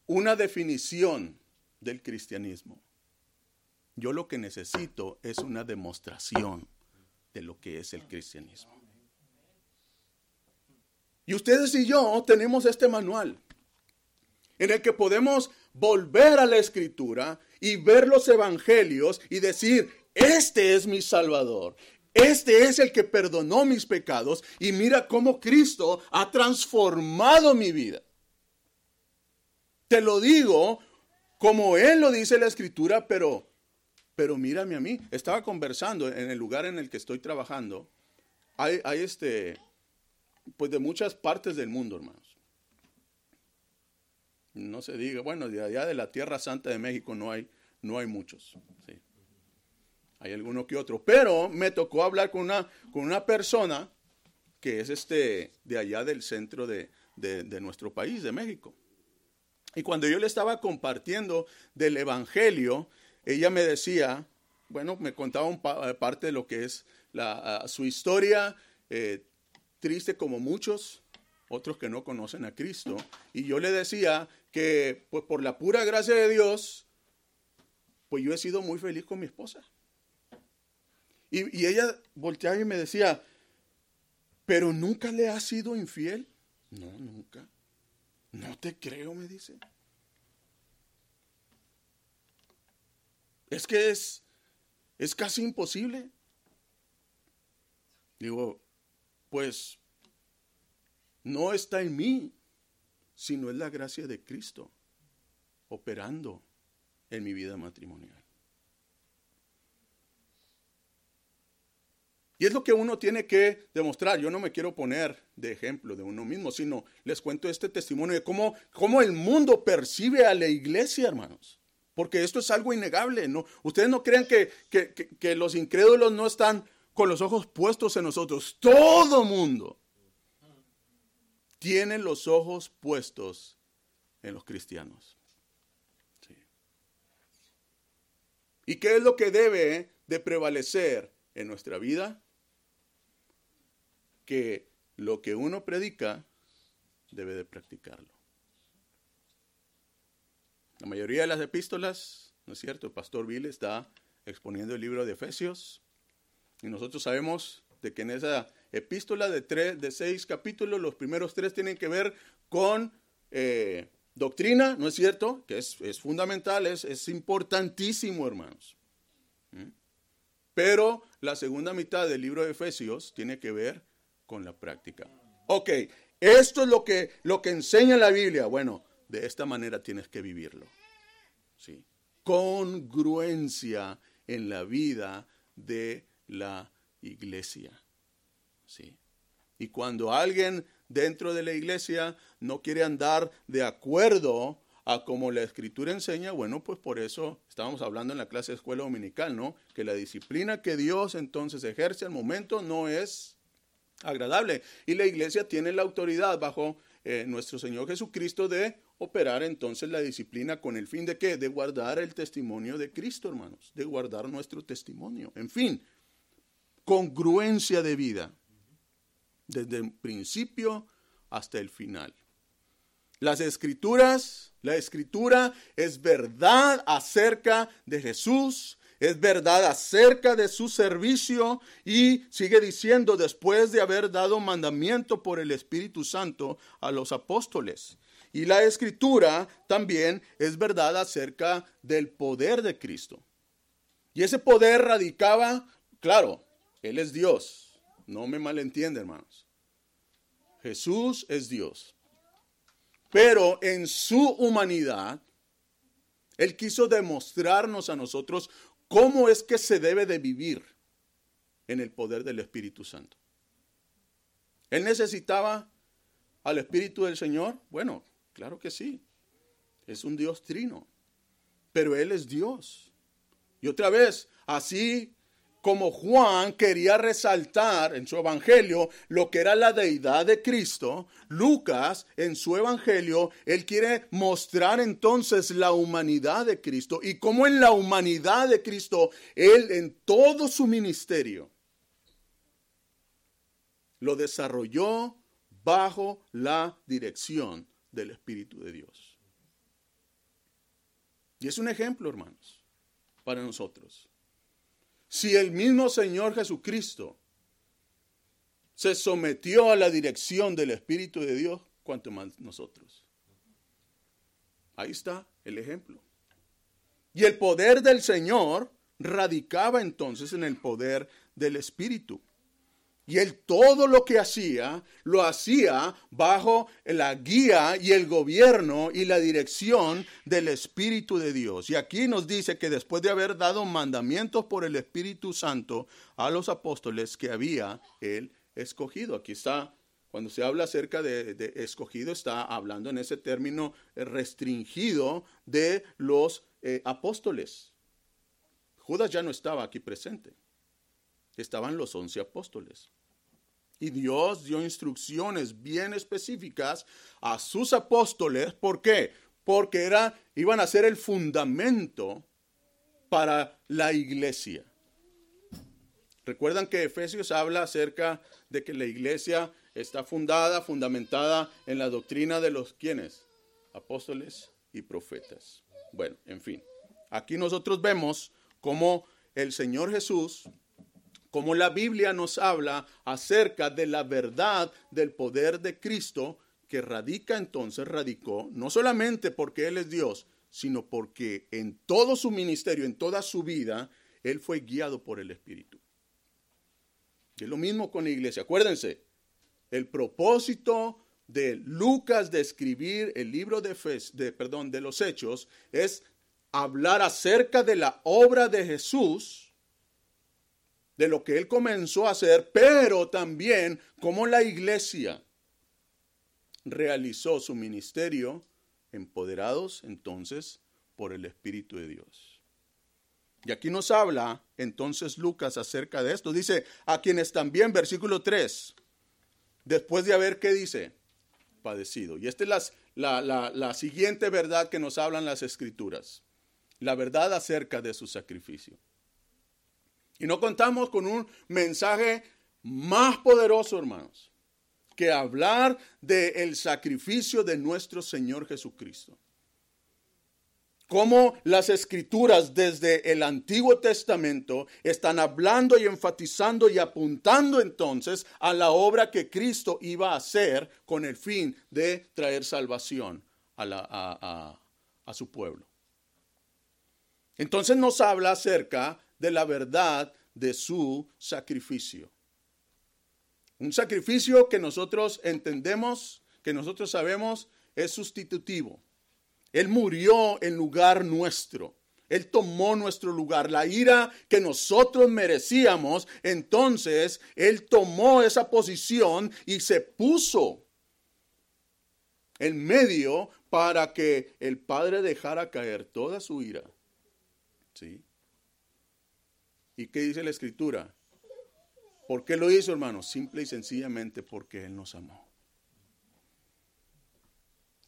una definición del cristianismo. Yo lo que necesito es una demostración de lo que es el cristianismo. Y ustedes y yo tenemos este manual en el que podemos volver a la escritura y ver los evangelios y decir, este es mi Salvador, este es el que perdonó mis pecados y mira cómo Cristo ha transformado mi vida. Te lo digo como Él lo dice la escritura, pero, pero mírame a mí. Estaba conversando en el lugar en el que estoy trabajando. Hay, hay este, pues de muchas partes del mundo, hermanos. No se diga, bueno, de allá de la Tierra Santa de México no hay, no hay muchos. Hay alguno que otro. Pero me tocó hablar con una, con una persona que es este, de allá del centro de, de nuestro país, de México. Y cuando yo le estaba compartiendo del Evangelio, ella me decía, bueno, me contaba un parte de lo que es la, su historia. Eh, triste como muchos otros que no conocen a Cristo. Y yo le decía que, pues por la pura gracia de Dios, pues yo he sido muy feliz con mi esposa. Y, y ella volteaba y me decía, pero nunca le has sido infiel. No, nunca. No te creo, me dice. Es que es, es casi imposible. Digo, pues no está en mí, sino es la gracia de Cristo operando en mi vida matrimonial. Y es lo que uno tiene que demostrar. Yo no me quiero poner de ejemplo de uno mismo, sino les cuento este testimonio de cómo, cómo el mundo percibe a la iglesia, hermanos. Porque esto es algo innegable. ¿no? Ustedes no creen que, que, que los incrédulos no están con los ojos puestos en nosotros. Todo mundo tiene los ojos puestos en los cristianos. ¿Y qué es lo que debe de prevalecer en nuestra vida? Que lo que uno predica debe de practicarlo. La mayoría de las epístolas, ¿no es cierto? El pastor Bill está exponiendo el libro de Efesios y nosotros sabemos de que en esa epístola de, tres, de seis capítulos, los primeros tres tienen que ver con eh, doctrina, ¿no es cierto? Que es, fundamental, es, es, importantísimo, hermanos. ¿Mm? Pero la segunda mitad del libro de Efesios tiene que ver con la práctica. Ok, esto es lo que, lo que enseña la Biblia. Bueno, de esta manera tienes que vivirlo. ¿sí? Congruencia en la vida de la iglesia. ¿sí? Y cuando alguien dentro de la iglesia no quiere andar de acuerdo a como la escritura enseña, bueno, pues por eso estábamos hablando en la clase de escuela dominical, ¿no? Que la disciplina que Dios entonces ejerce al momento no es agradable. Y la iglesia tiene la autoridad bajo eh, nuestro Señor Jesucristo de operar entonces la disciplina con el fin de qué? De guardar el testimonio de Cristo, hermanos, de guardar nuestro testimonio. En fin, congruencia de vida, desde el principio hasta el final. Las escrituras, la escritura es verdad acerca de Jesús, es verdad acerca de su servicio y sigue diciendo después de haber dado mandamiento por el Espíritu Santo a los apóstoles. Y la escritura también es verdad acerca del poder de Cristo. Y ese poder radicaba, claro, Él es Dios. No me malentiende, hermanos. Jesús es Dios. Pero en su humanidad, Él quiso demostrarnos a nosotros cómo es que se debe de vivir en el poder del Espíritu Santo. Él necesitaba al Espíritu del Señor. Bueno, Claro que sí. Es un Dios trino. Pero Él es Dios. Y otra vez, así como Juan quería resaltar en su evangelio lo que era la deidad de Cristo, Lucas en su evangelio, él quiere mostrar entonces la humanidad de Cristo y cómo en la humanidad de Cristo, él en todo su ministerio lo desarrolló bajo la dirección del Espíritu de Dios. Y es un ejemplo, hermanos, para nosotros. Si el mismo Señor Jesucristo se sometió a la dirección del Espíritu de Dios, cuanto más nosotros. Ahí está el ejemplo. Y el poder del Señor radicaba entonces en el poder del Espíritu. Y él todo lo que hacía, lo hacía bajo la guía y el gobierno y la dirección del Espíritu de Dios. Y aquí nos dice que después de haber dado mandamientos por el Espíritu Santo a los apóstoles que había él escogido. Aquí está, cuando se habla acerca de, escogido, está hablando en ese término restringido de los eh, apóstoles. Judas ya no estaba aquí presente estaban los once apóstoles. Y Dios dio instrucciones bien específicas a sus apóstoles. ¿Por qué? Porque era, iban a ser el fundamento para la iglesia. Recuerdan que Efesios habla acerca de que la iglesia está fundada, fundamentada en la doctrina de los quienes, apóstoles y profetas. Bueno, en fin, aquí nosotros vemos cómo el Señor Jesús, cómo la Biblia nos habla acerca de la verdad del poder de Cristo que radica entonces, radicó, no solamente porque Él es Dios, sino porque en todo su ministerio, en toda su vida, Él fue guiado por el Espíritu. Es lo mismo con la iglesia. Acuérdense, el propósito de Lucas de escribir el libro de, de, perdón, de los Hechos es hablar acerca de la obra de Jesús, de lo que él comenzó a hacer, pero también cómo la iglesia realizó su ministerio empoderados entonces por el Espíritu de Dios. Y aquí nos habla entonces Lucas acerca de esto. Dice, a quienes también, versículo 3, después de haber, ¿qué dice? Padecido. Y esta es la, la siguiente verdad que nos hablan las escrituras. La verdad acerca de su sacrificio. Y no contamos con un mensaje más poderoso, hermanos que hablar del sacrificio de nuestro Señor Jesucristo. Cómo las escrituras desde el Antiguo Testamento están hablando y enfatizando y apuntando entonces a la obra que Cristo iba a hacer con el fin de traer salvación a, a su pueblo. Entonces nos habla acerca de la verdad de su sacrificio. Un sacrificio que nosotros entendemos, que nosotros sabemos es sustitutivo. Él murió en lugar nuestro. Él tomó nuestro lugar, la ira que nosotros merecíamos. Entonces, Él tomó esa posición y se puso en medio para que el Padre dejara caer toda su ira. ¿Sí? ¿Y qué dice la Escritura? ¿Por qué lo hizo, hermano? Simple y sencillamente porque Él nos amó.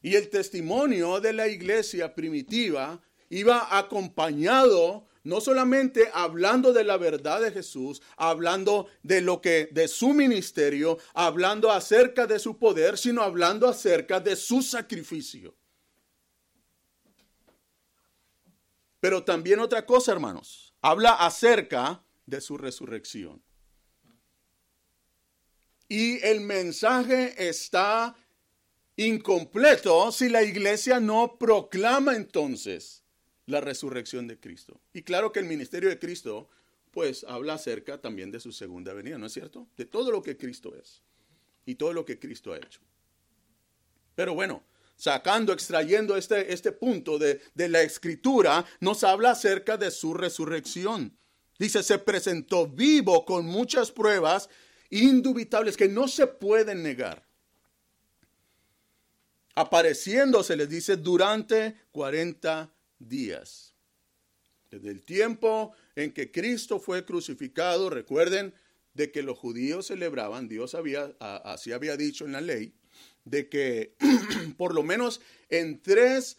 Y el testimonio de la iglesia primitiva iba acompañado no solamente hablando de la verdad de Jesús, hablando de lo que de su ministerio, hablando acerca de su poder, sino hablando acerca de su sacrificio. Pero también otra cosa, hermanos, habla acerca de su resurrección. Y el mensaje está incompleto si la iglesia no proclama entonces la resurrección de Cristo. Y claro que el ministerio de Cristo pues habla acerca también de su segunda venida, ¿no es cierto? De todo lo que Cristo es y todo lo que Cristo ha hecho. Pero bueno, sacando, extrayendo este, este punto de, de la escritura, nos habla acerca de su resurrección. Dice, se presentó vivo con muchas pruebas indubitables que no se pueden negar. Apareciéndose, les dice, durante 40 días. Desde el tiempo en que Cristo fue crucificado, recuerden de que los judíos celebraban, Dios había, así había dicho en la ley, de que por lo menos en tres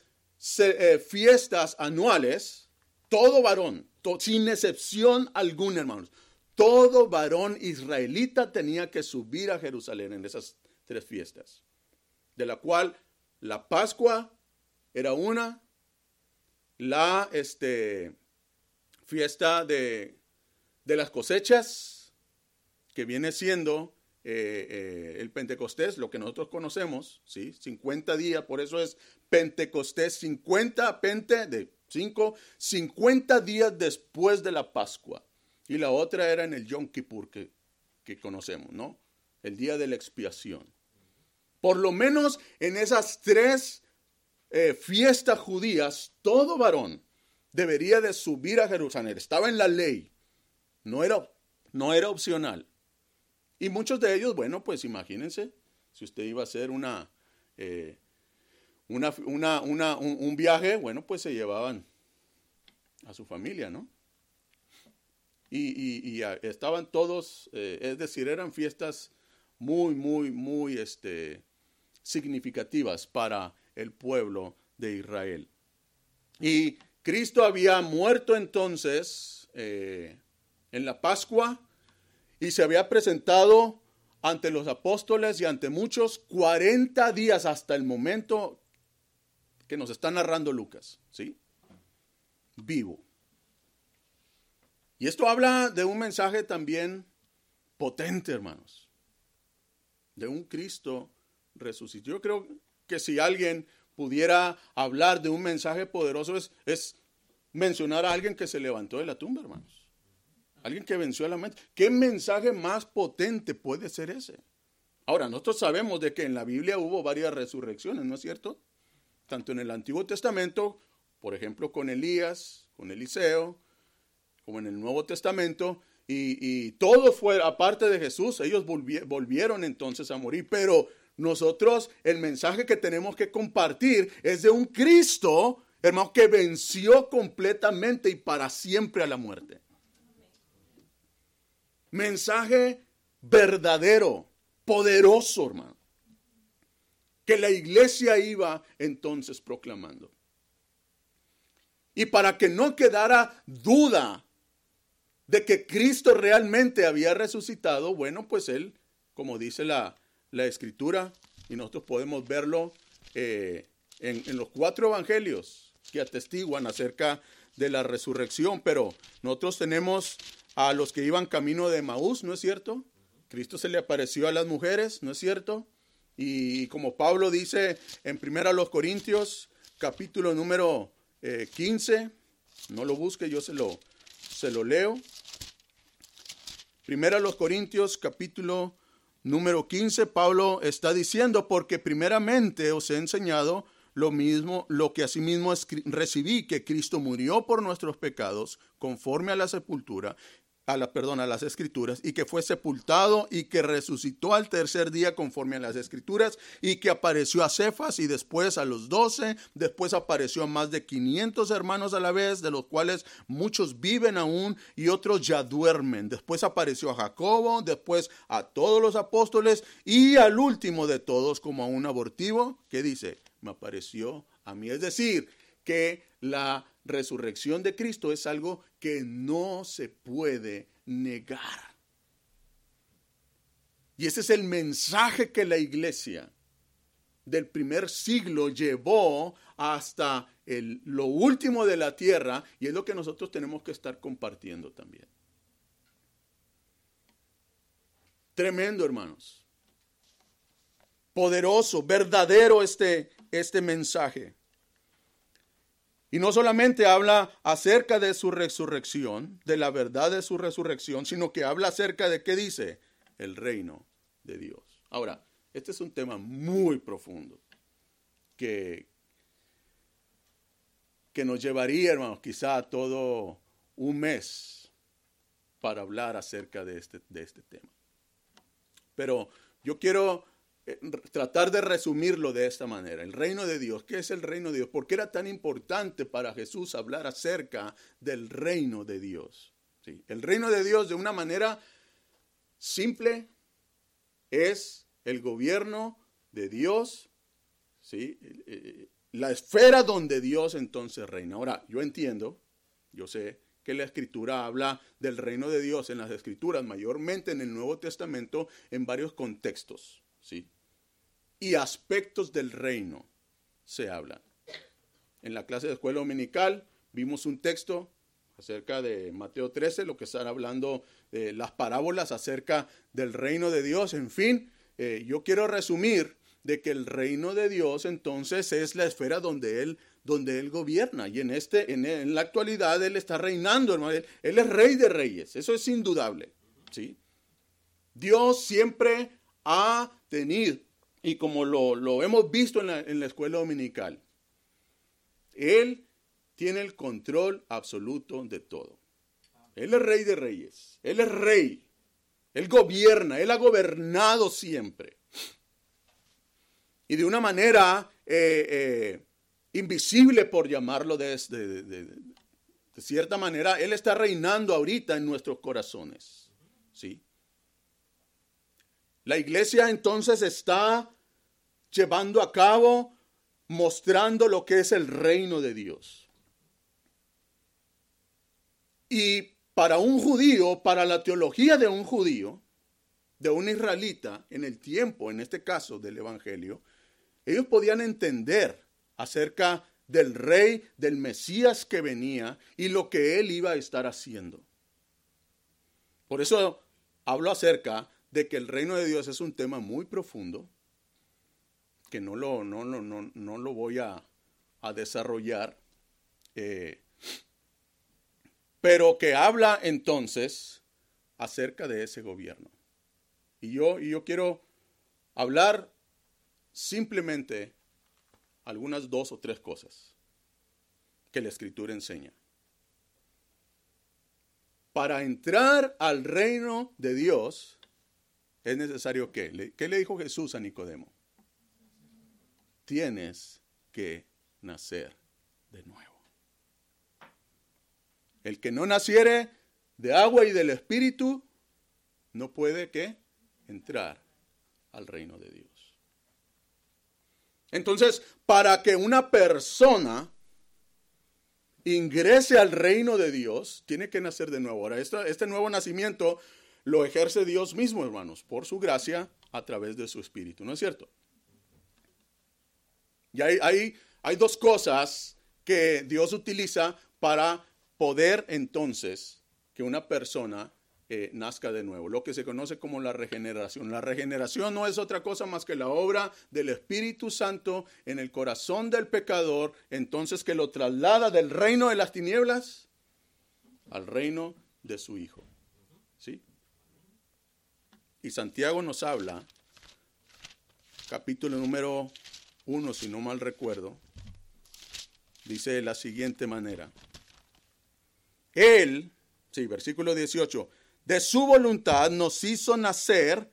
eh, fiestas anuales, todo varón, sin excepción alguna, hermanos, todo varón israelita tenía que subir a Jerusalén en esas tres fiestas, de la cual la Pascua era una, la este, fiesta de, las cosechas, que viene siendo eh, eh, el Pentecostés, lo que nosotros conocemos, ¿sí? 50 días, por eso es Pentecostés, 50, pente de 5, 50 días después de la Pascua. Y la otra era en el Yom Kippur que, que conocemos, ¿no? El día de la expiación. Por lo menos en esas tres eh, fiestas judías, todo varón debería de subir a Jerusalén. Estaba en la ley. No era, no era opcional. Y muchos de ellos, bueno, pues imagínense, si usted iba a hacer una, eh, una, una un, un viaje, bueno, pues se llevaban a su familia, ¿no? y, estaban todos, eh, es decir, eran fiestas muy, muy, muy este, significativas para el pueblo de Israel. Y Cristo había muerto entonces eh, en la Pascua y se había presentado ante los apóstoles y ante muchos 40 días hasta el momento que nos está narrando Lucas, ¿sí? Vivo. Y esto habla de un mensaje también potente, hermanos, de un Cristo resucitado. Yo creo que si alguien pudiera hablar de un mensaje poderoso es, es mencionar a alguien que se levantó de la tumba, hermanos. Alguien que venció a la mente. ¿Qué mensaje más potente puede ser ese? Ahora, nosotros sabemos de que en la Biblia hubo varias resurrecciones, ¿no es cierto? Tanto en el Antiguo Testamento, por ejemplo, con Elías, con Eliseo, como en el Nuevo Testamento, y, todo fue, aparte de Jesús, ellos volvieron entonces a morir, pero nosotros el mensaje que tenemos que compartir es de un Cristo, hermano, que venció completamente y para siempre a la muerte. Mensaje verdadero, poderoso, hermano. Que la iglesia iba entonces proclamando. Y para que no quedara duda de que Cristo realmente había resucitado, bueno, pues él, como dice la, escritura, y nosotros podemos verlo eh, en, en los cuatro evangelios que atestiguan acerca de la resurrección, pero nosotros tenemos a los que iban camino de Maús, ¿no es cierto? Cristo se le apareció a las mujeres, ¿no es cierto? Y como Pablo dice en Primera los Corintios, capítulo número 15, eh, no lo busque, yo se lo, se lo leo. Primera los Corintios, capítulo número 15, Pablo está diciendo, porque primeramente os he enseñado lo mismo, lo que asimismo recibí, que Cristo murió por nuestros pecados, conforme a la sepultura, a la, perdón, a las escrituras, y que fue sepultado y que resucitó al tercer día conforme a las escrituras, y que apareció a Cefas y después a los doce, después apareció a más de 500 hermanos a la vez, de los cuales muchos viven aún y otros ya duermen. Después apareció a Jacobo, después a todos los apóstoles y al último de todos como a un abortivo, que dice, me apareció a mí. Es decir, que la resurrección de Cristo es algo que no se puede negar. Y ese es el mensaje que la iglesia del primer siglo llevó hasta el, lo último de la tierra y es lo que nosotros tenemos que estar compartiendo también. Tremendo, hermanos. Poderoso, verdadero este, este mensaje. Y no solamente habla acerca de su resurrección, de la verdad de su resurrección, sino que habla acerca de qué dice el reino de Dios. Ahora, este es un tema muy profundo que, que nos llevaría, hermanos, quizá todo un mes para hablar acerca de este, de este tema. Pero yo quiero tratar de resumirlo de esta manera. El reino de Dios, ¿qué es el reino de Dios? ¿Por qué era tan importante para Jesús hablar acerca del reino de Dios? ¿Sí? El reino de Dios de una manera simple es el gobierno de Dios, ¿sí? Eh, eh, la esfera donde Dios entonces reina. Ahora, yo entiendo, yo sé que la escritura habla del reino de Dios en las escrituras, mayormente en el Nuevo Testamento, en varios contextos. ¿sí? Y aspectos del reino se hablan. En la clase de escuela dominical vimos un texto acerca de Mateo 13, lo que están hablando de las parábolas acerca del reino de Dios. En fin, eh, yo quiero resumir de que el reino de Dios entonces es la esfera donde Él, donde él gobierna. Y en, este, en, la actualidad Él está reinando, hermano. Él, él, es rey de reyes, eso es indudable. ¿sí? Dios siempre ha tenido, y como lo, hemos visto en la, en la escuela dominical, Él tiene el control absoluto de todo. Él es rey de reyes, Él es rey, Él gobierna, Él ha gobernado siempre. Y de una manera eh, eh, invisible, por llamarlo de, de, de, cierta manera, Él está reinando ahorita en nuestros corazones. ¿sí? La iglesia entonces está llevando a cabo, mostrando lo que es el reino de Dios. Y para un judío, para la teología de un judío, de un israelita en el tiempo, en este caso del Evangelio, ellos podían entender acerca del rey, del Mesías que venía y lo que él iba a estar haciendo. Por eso hablo acerca de que el reino de Dios es un tema muy profundo, que no lo, no, no, no, lo voy a, desarrollar, eh, pero que habla entonces acerca de ese gobierno. Y yo, y yo quiero hablar simplemente algunas dos o tres cosas que la escritura enseña. Para entrar al reino de Dios es necesario que, ¿qué le dijo Jesús a Nicodemo? Tienes que nacer de nuevo. El que no naciere de agua y del espíritu no puede que entrar al reino de Dios. Entonces, para que una persona ingrese al reino de Dios, tiene que nacer de nuevo. Ahora, este, nuevo nacimiento lo ejerce Dios mismo, hermanos, por su gracia a través de su espíritu, ¿no es cierto? Y hay, hay dos cosas que Dios utiliza para poder entonces que una persona eh, nazca de nuevo, lo que se conoce como la regeneración. La regeneración no es otra cosa más que la obra del Espíritu Santo en el corazón del pecador, entonces que lo traslada del reino de las tinieblas al reino de su Hijo. ¿Sí? Y Santiago nos habla, capítulo número 1, si no mal recuerdo, dice de la siguiente manera. Él, sí, versículo 18, de su voluntad nos hizo nacer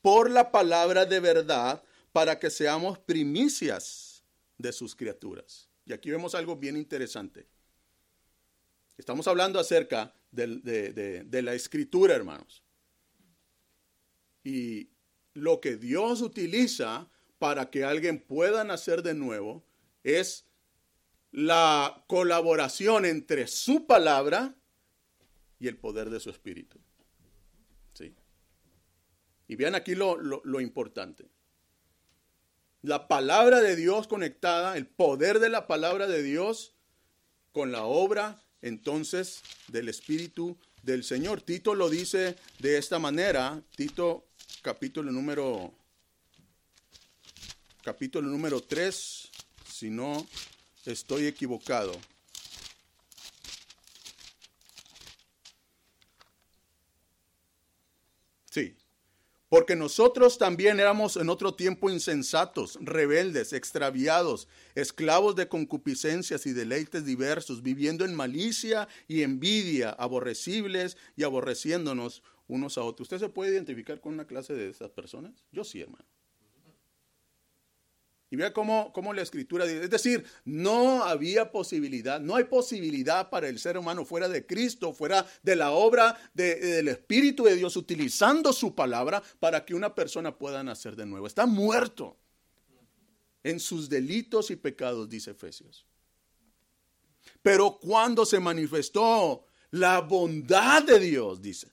por la palabra de verdad para que seamos primicias de sus criaturas. Y aquí vemos algo bien interesante. Estamos hablando acerca de, de, la escritura, hermanos. Y lo que Dios utiliza para que alguien pueda nacer de nuevo es la colaboración entre su palabra y el poder de su espíritu. Y vean aquí lo, importante. La palabra de Dios conectada, el poder de la palabra de Dios con la obra entonces del Espíritu del Señor. Tito lo dice de esta manera, Tito capítulo número capítulo número 3, si no estoy equivocado. Sí, porque nosotros también éramos en otro tiempo insensatos, rebeldes, extraviados, esclavos de concupiscencias y deleites diversos, viviendo en malicia y envidia, aborrecibles y aborreciéndonos unos a otros. ¿Usted se puede identificar con una clase de esas personas? Yo sí, hermano. Y vea cómo, la escritura dice, es decir, no había posibilidad, no hay posibilidad para el ser humano fuera de Cristo, fuera de la obra del Espíritu de Dios, utilizando su palabra para que una persona pueda nacer de nuevo. Está muerto en sus delitos y pecados, dice Efesios. Pero cuando se manifestó la bondad de Dios, dice,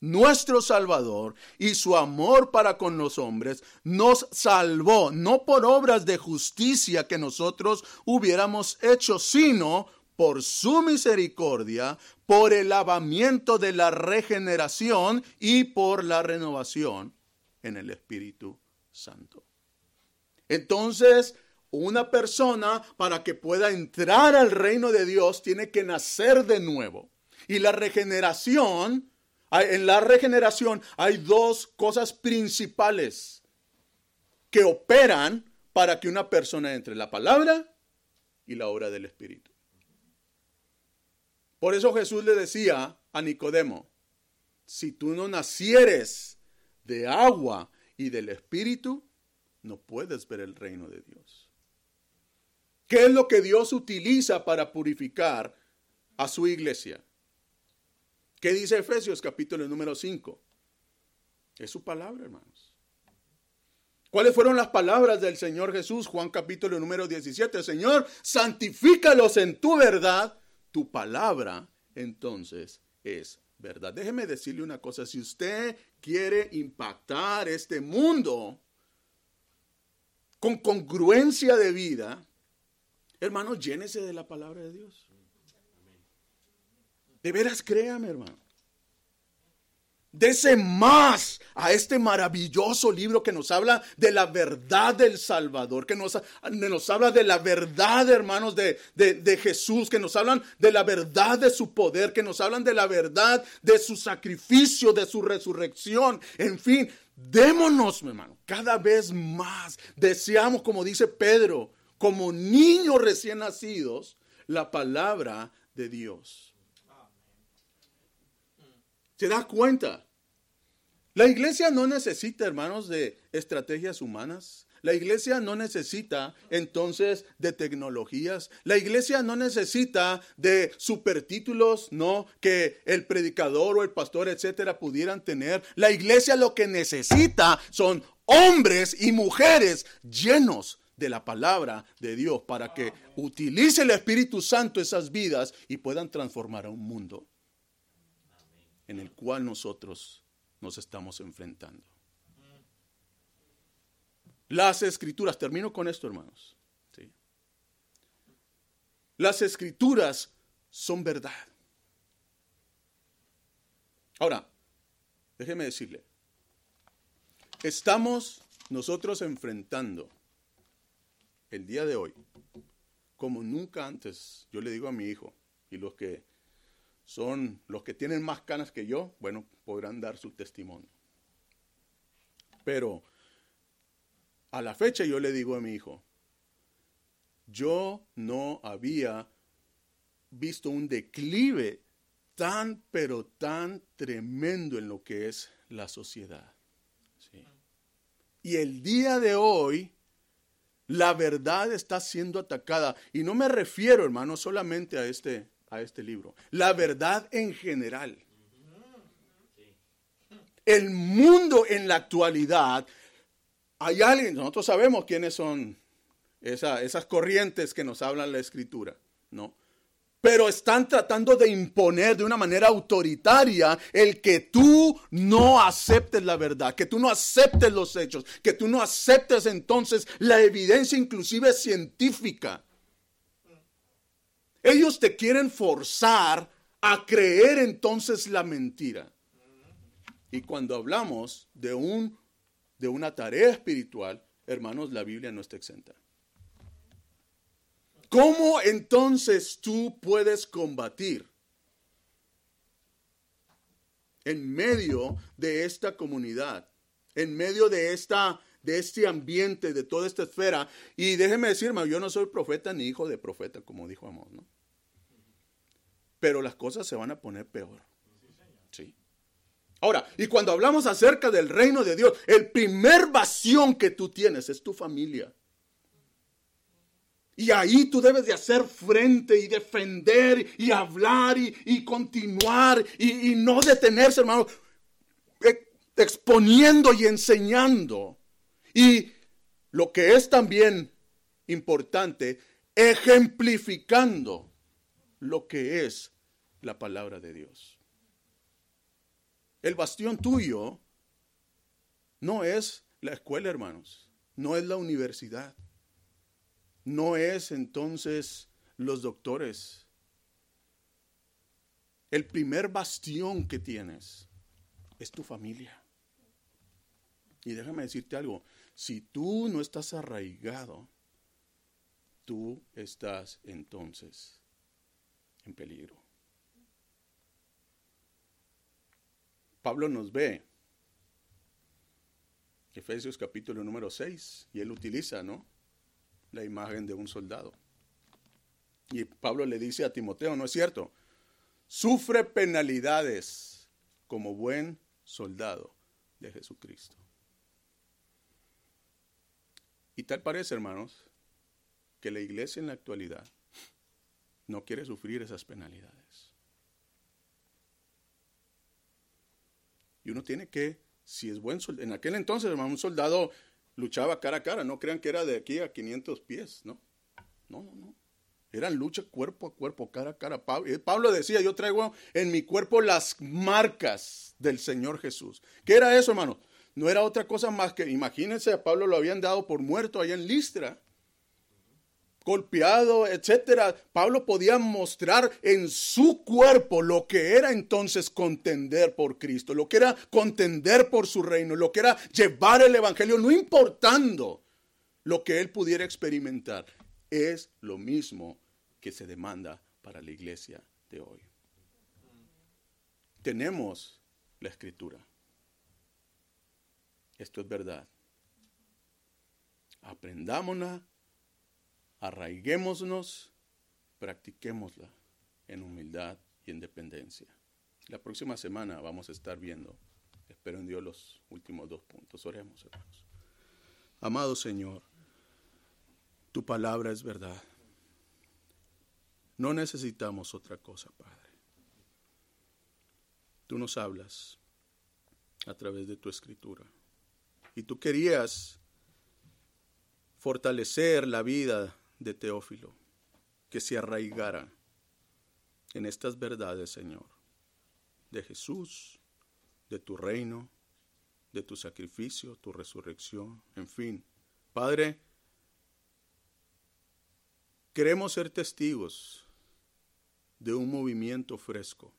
nuestro Salvador y su amor para con los hombres nos salvó, no por obras de justicia que nosotros hubiéramos hecho, sino por su misericordia, por el lavamiento de la regeneración y por la renovación en el Espíritu Santo. Entonces, una persona para que pueda entrar al reino de Dios tiene que nacer de nuevo. Y la regeneración en la regeneración hay dos cosas principales que operan para que una persona entre la palabra y la obra del Espíritu. Por eso Jesús le decía a Nicodemo, si tú no nacieres de agua y del Espíritu, no puedes ver el reino de Dios. ¿Qué es lo que Dios utiliza para purificar a su iglesia? ¿Qué dice Efesios capítulo número 5? Es su palabra, hermanos. ¿Cuáles fueron las palabras del Señor Jesús? Juan capítulo número 17. Señor, santifícalos en tu verdad. Tu palabra entonces es verdad. Déjeme decirle una cosa, si usted quiere impactar este mundo con congruencia de vida, hermano, llénese de la palabra de Dios. De veras créame, hermano. Dese más a este maravilloso libro que nos habla de la verdad del Salvador, que nos, nos habla de la verdad, hermanos, de, de, Jesús, que nos hablan de la verdad de su poder, que nos hablan de la verdad de su sacrificio, de su resurrección. En fin, démonos, hermano, cada vez más. Deseamos, como dice Pedro, como niños recién nacidos, la palabra de Dios. ¿Se da cuenta? La iglesia no necesita, hermanos, de estrategias humanas. La iglesia no necesita entonces de tecnologías. La iglesia no necesita de supertítulos, no, que el predicador o el pastor, etcétera, pudieran tener. La iglesia lo que necesita son hombres y mujeres llenos de la palabra de Dios para que utilice el Espíritu Santo esas vidas y puedan transformar a un mundo en el cual nosotros nos estamos enfrentando. Las escrituras, termino con esto hermanos. Las escrituras son verdad. Ahora, déjeme decirle, estamos nosotros enfrentando el día de hoy, como nunca antes, yo le digo a mi hijo y los que son los que tienen más canas que yo, bueno, podrán dar su testimonio. Pero a la fecha yo le digo a mi hijo, yo no había visto un declive tan, pero tan tremendo en lo que es la sociedad. Y el día de hoy, la verdad está siendo atacada. Y no me refiero, hermano, solamente a este a este libro. La verdad en general. El mundo en la actualidad, hay alguien, nosotros sabemos quiénes son esas corrientes que nos hablan la escritura, ¿no? Pero están tratando de imponer de una manera autoritaria el que tú no aceptes la verdad, que tú no aceptes los hechos, que tú no aceptes entonces la evidencia inclusive científica. Ellos te quieren forzar a creer entonces la mentira. Y cuando hablamos de, un, de una tarea espiritual, hermanos, la Biblia no está exenta. ¿Cómo entonces tú puedes combatir en medio de esta comunidad, en medio de esta de este ambiente, de toda esta esfera. Y déjeme decirme, yo no soy profeta ni hijo de profeta, como dijo Amós, ¿no? Pero las cosas se van a poner peor. Sí. Ahora, y cuando hablamos acerca del reino de Dios, el primer bastión que tú tienes es tu familia. Y ahí tú debes de hacer frente y defender y hablar y, continuar y, y, no detenerse, hermano, eh, exponiendo y enseñando y lo que es también importante, ejemplificando lo que es la palabra de Dios. El bastión tuyo no es la escuela, hermanos, no es la universidad, no es entonces los doctores. El primer bastión que tienes es tu familia. Y déjame decirte algo, si tú no estás arraigado, tú estás entonces peligro. Pablo nos ve, Efesios capítulo número 6, y él utiliza, ¿no? La imagen de un soldado. Y Pablo le dice a Timoteo, ¿no es cierto? Sufre penalidades como buen soldado de Jesucristo. Y tal parece, hermanos, que la iglesia en la actualidad no quiere sufrir esas penalidades. Y uno tiene que, si es buen soldado, en aquel entonces, hermano, un soldado luchaba cara a cara, no crean que era de aquí a 500 pies, ¿no? No, no, no. Eran lucha cuerpo a cuerpo, cara a cara. Pablo decía, yo traigo en mi cuerpo las marcas del Señor Jesús. ¿Qué era eso, hermano? No era otra cosa más que, imagínense, a Pablo lo habían dado por muerto allá en Listra golpeado, etcétera. Pablo podía mostrar en su cuerpo lo que era entonces contender por Cristo, lo que era contender por su reino, lo que era llevar el evangelio, no importando lo que él pudiera experimentar. Es lo mismo que se demanda para la iglesia de hoy. Tenemos la escritura. Esto es verdad. Aprendámonos arraiguémonos, practiquémosla en humildad y en dependencia. La próxima semana vamos a estar viendo, espero en Dios, los últimos dos puntos. Oremos, hermanos. Amado Señor, tu palabra es verdad. No necesitamos otra cosa, Padre. Tú nos hablas a través de tu escritura. Y tú querías fortalecer la vida de Teófilo, que se arraigara en estas verdades, Señor, de Jesús, de tu reino, de tu sacrificio, tu resurrección, en fin. Padre, queremos ser testigos de un movimiento fresco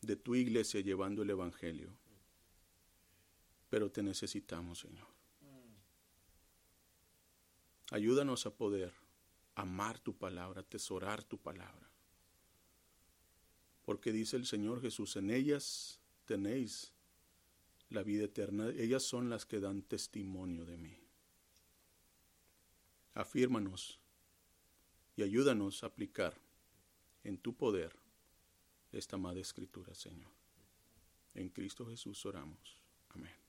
de tu iglesia llevando el Evangelio. Pero te necesitamos, Señor. Ayúdanos a poder amar tu palabra, atesorar tu palabra. Porque dice el Señor Jesús, en ellas tenéis la vida eterna. Ellas son las que dan testimonio de mí. Afírmanos y ayúdanos a aplicar en tu poder esta amada escritura, Señor. En Cristo Jesús oramos. Amén.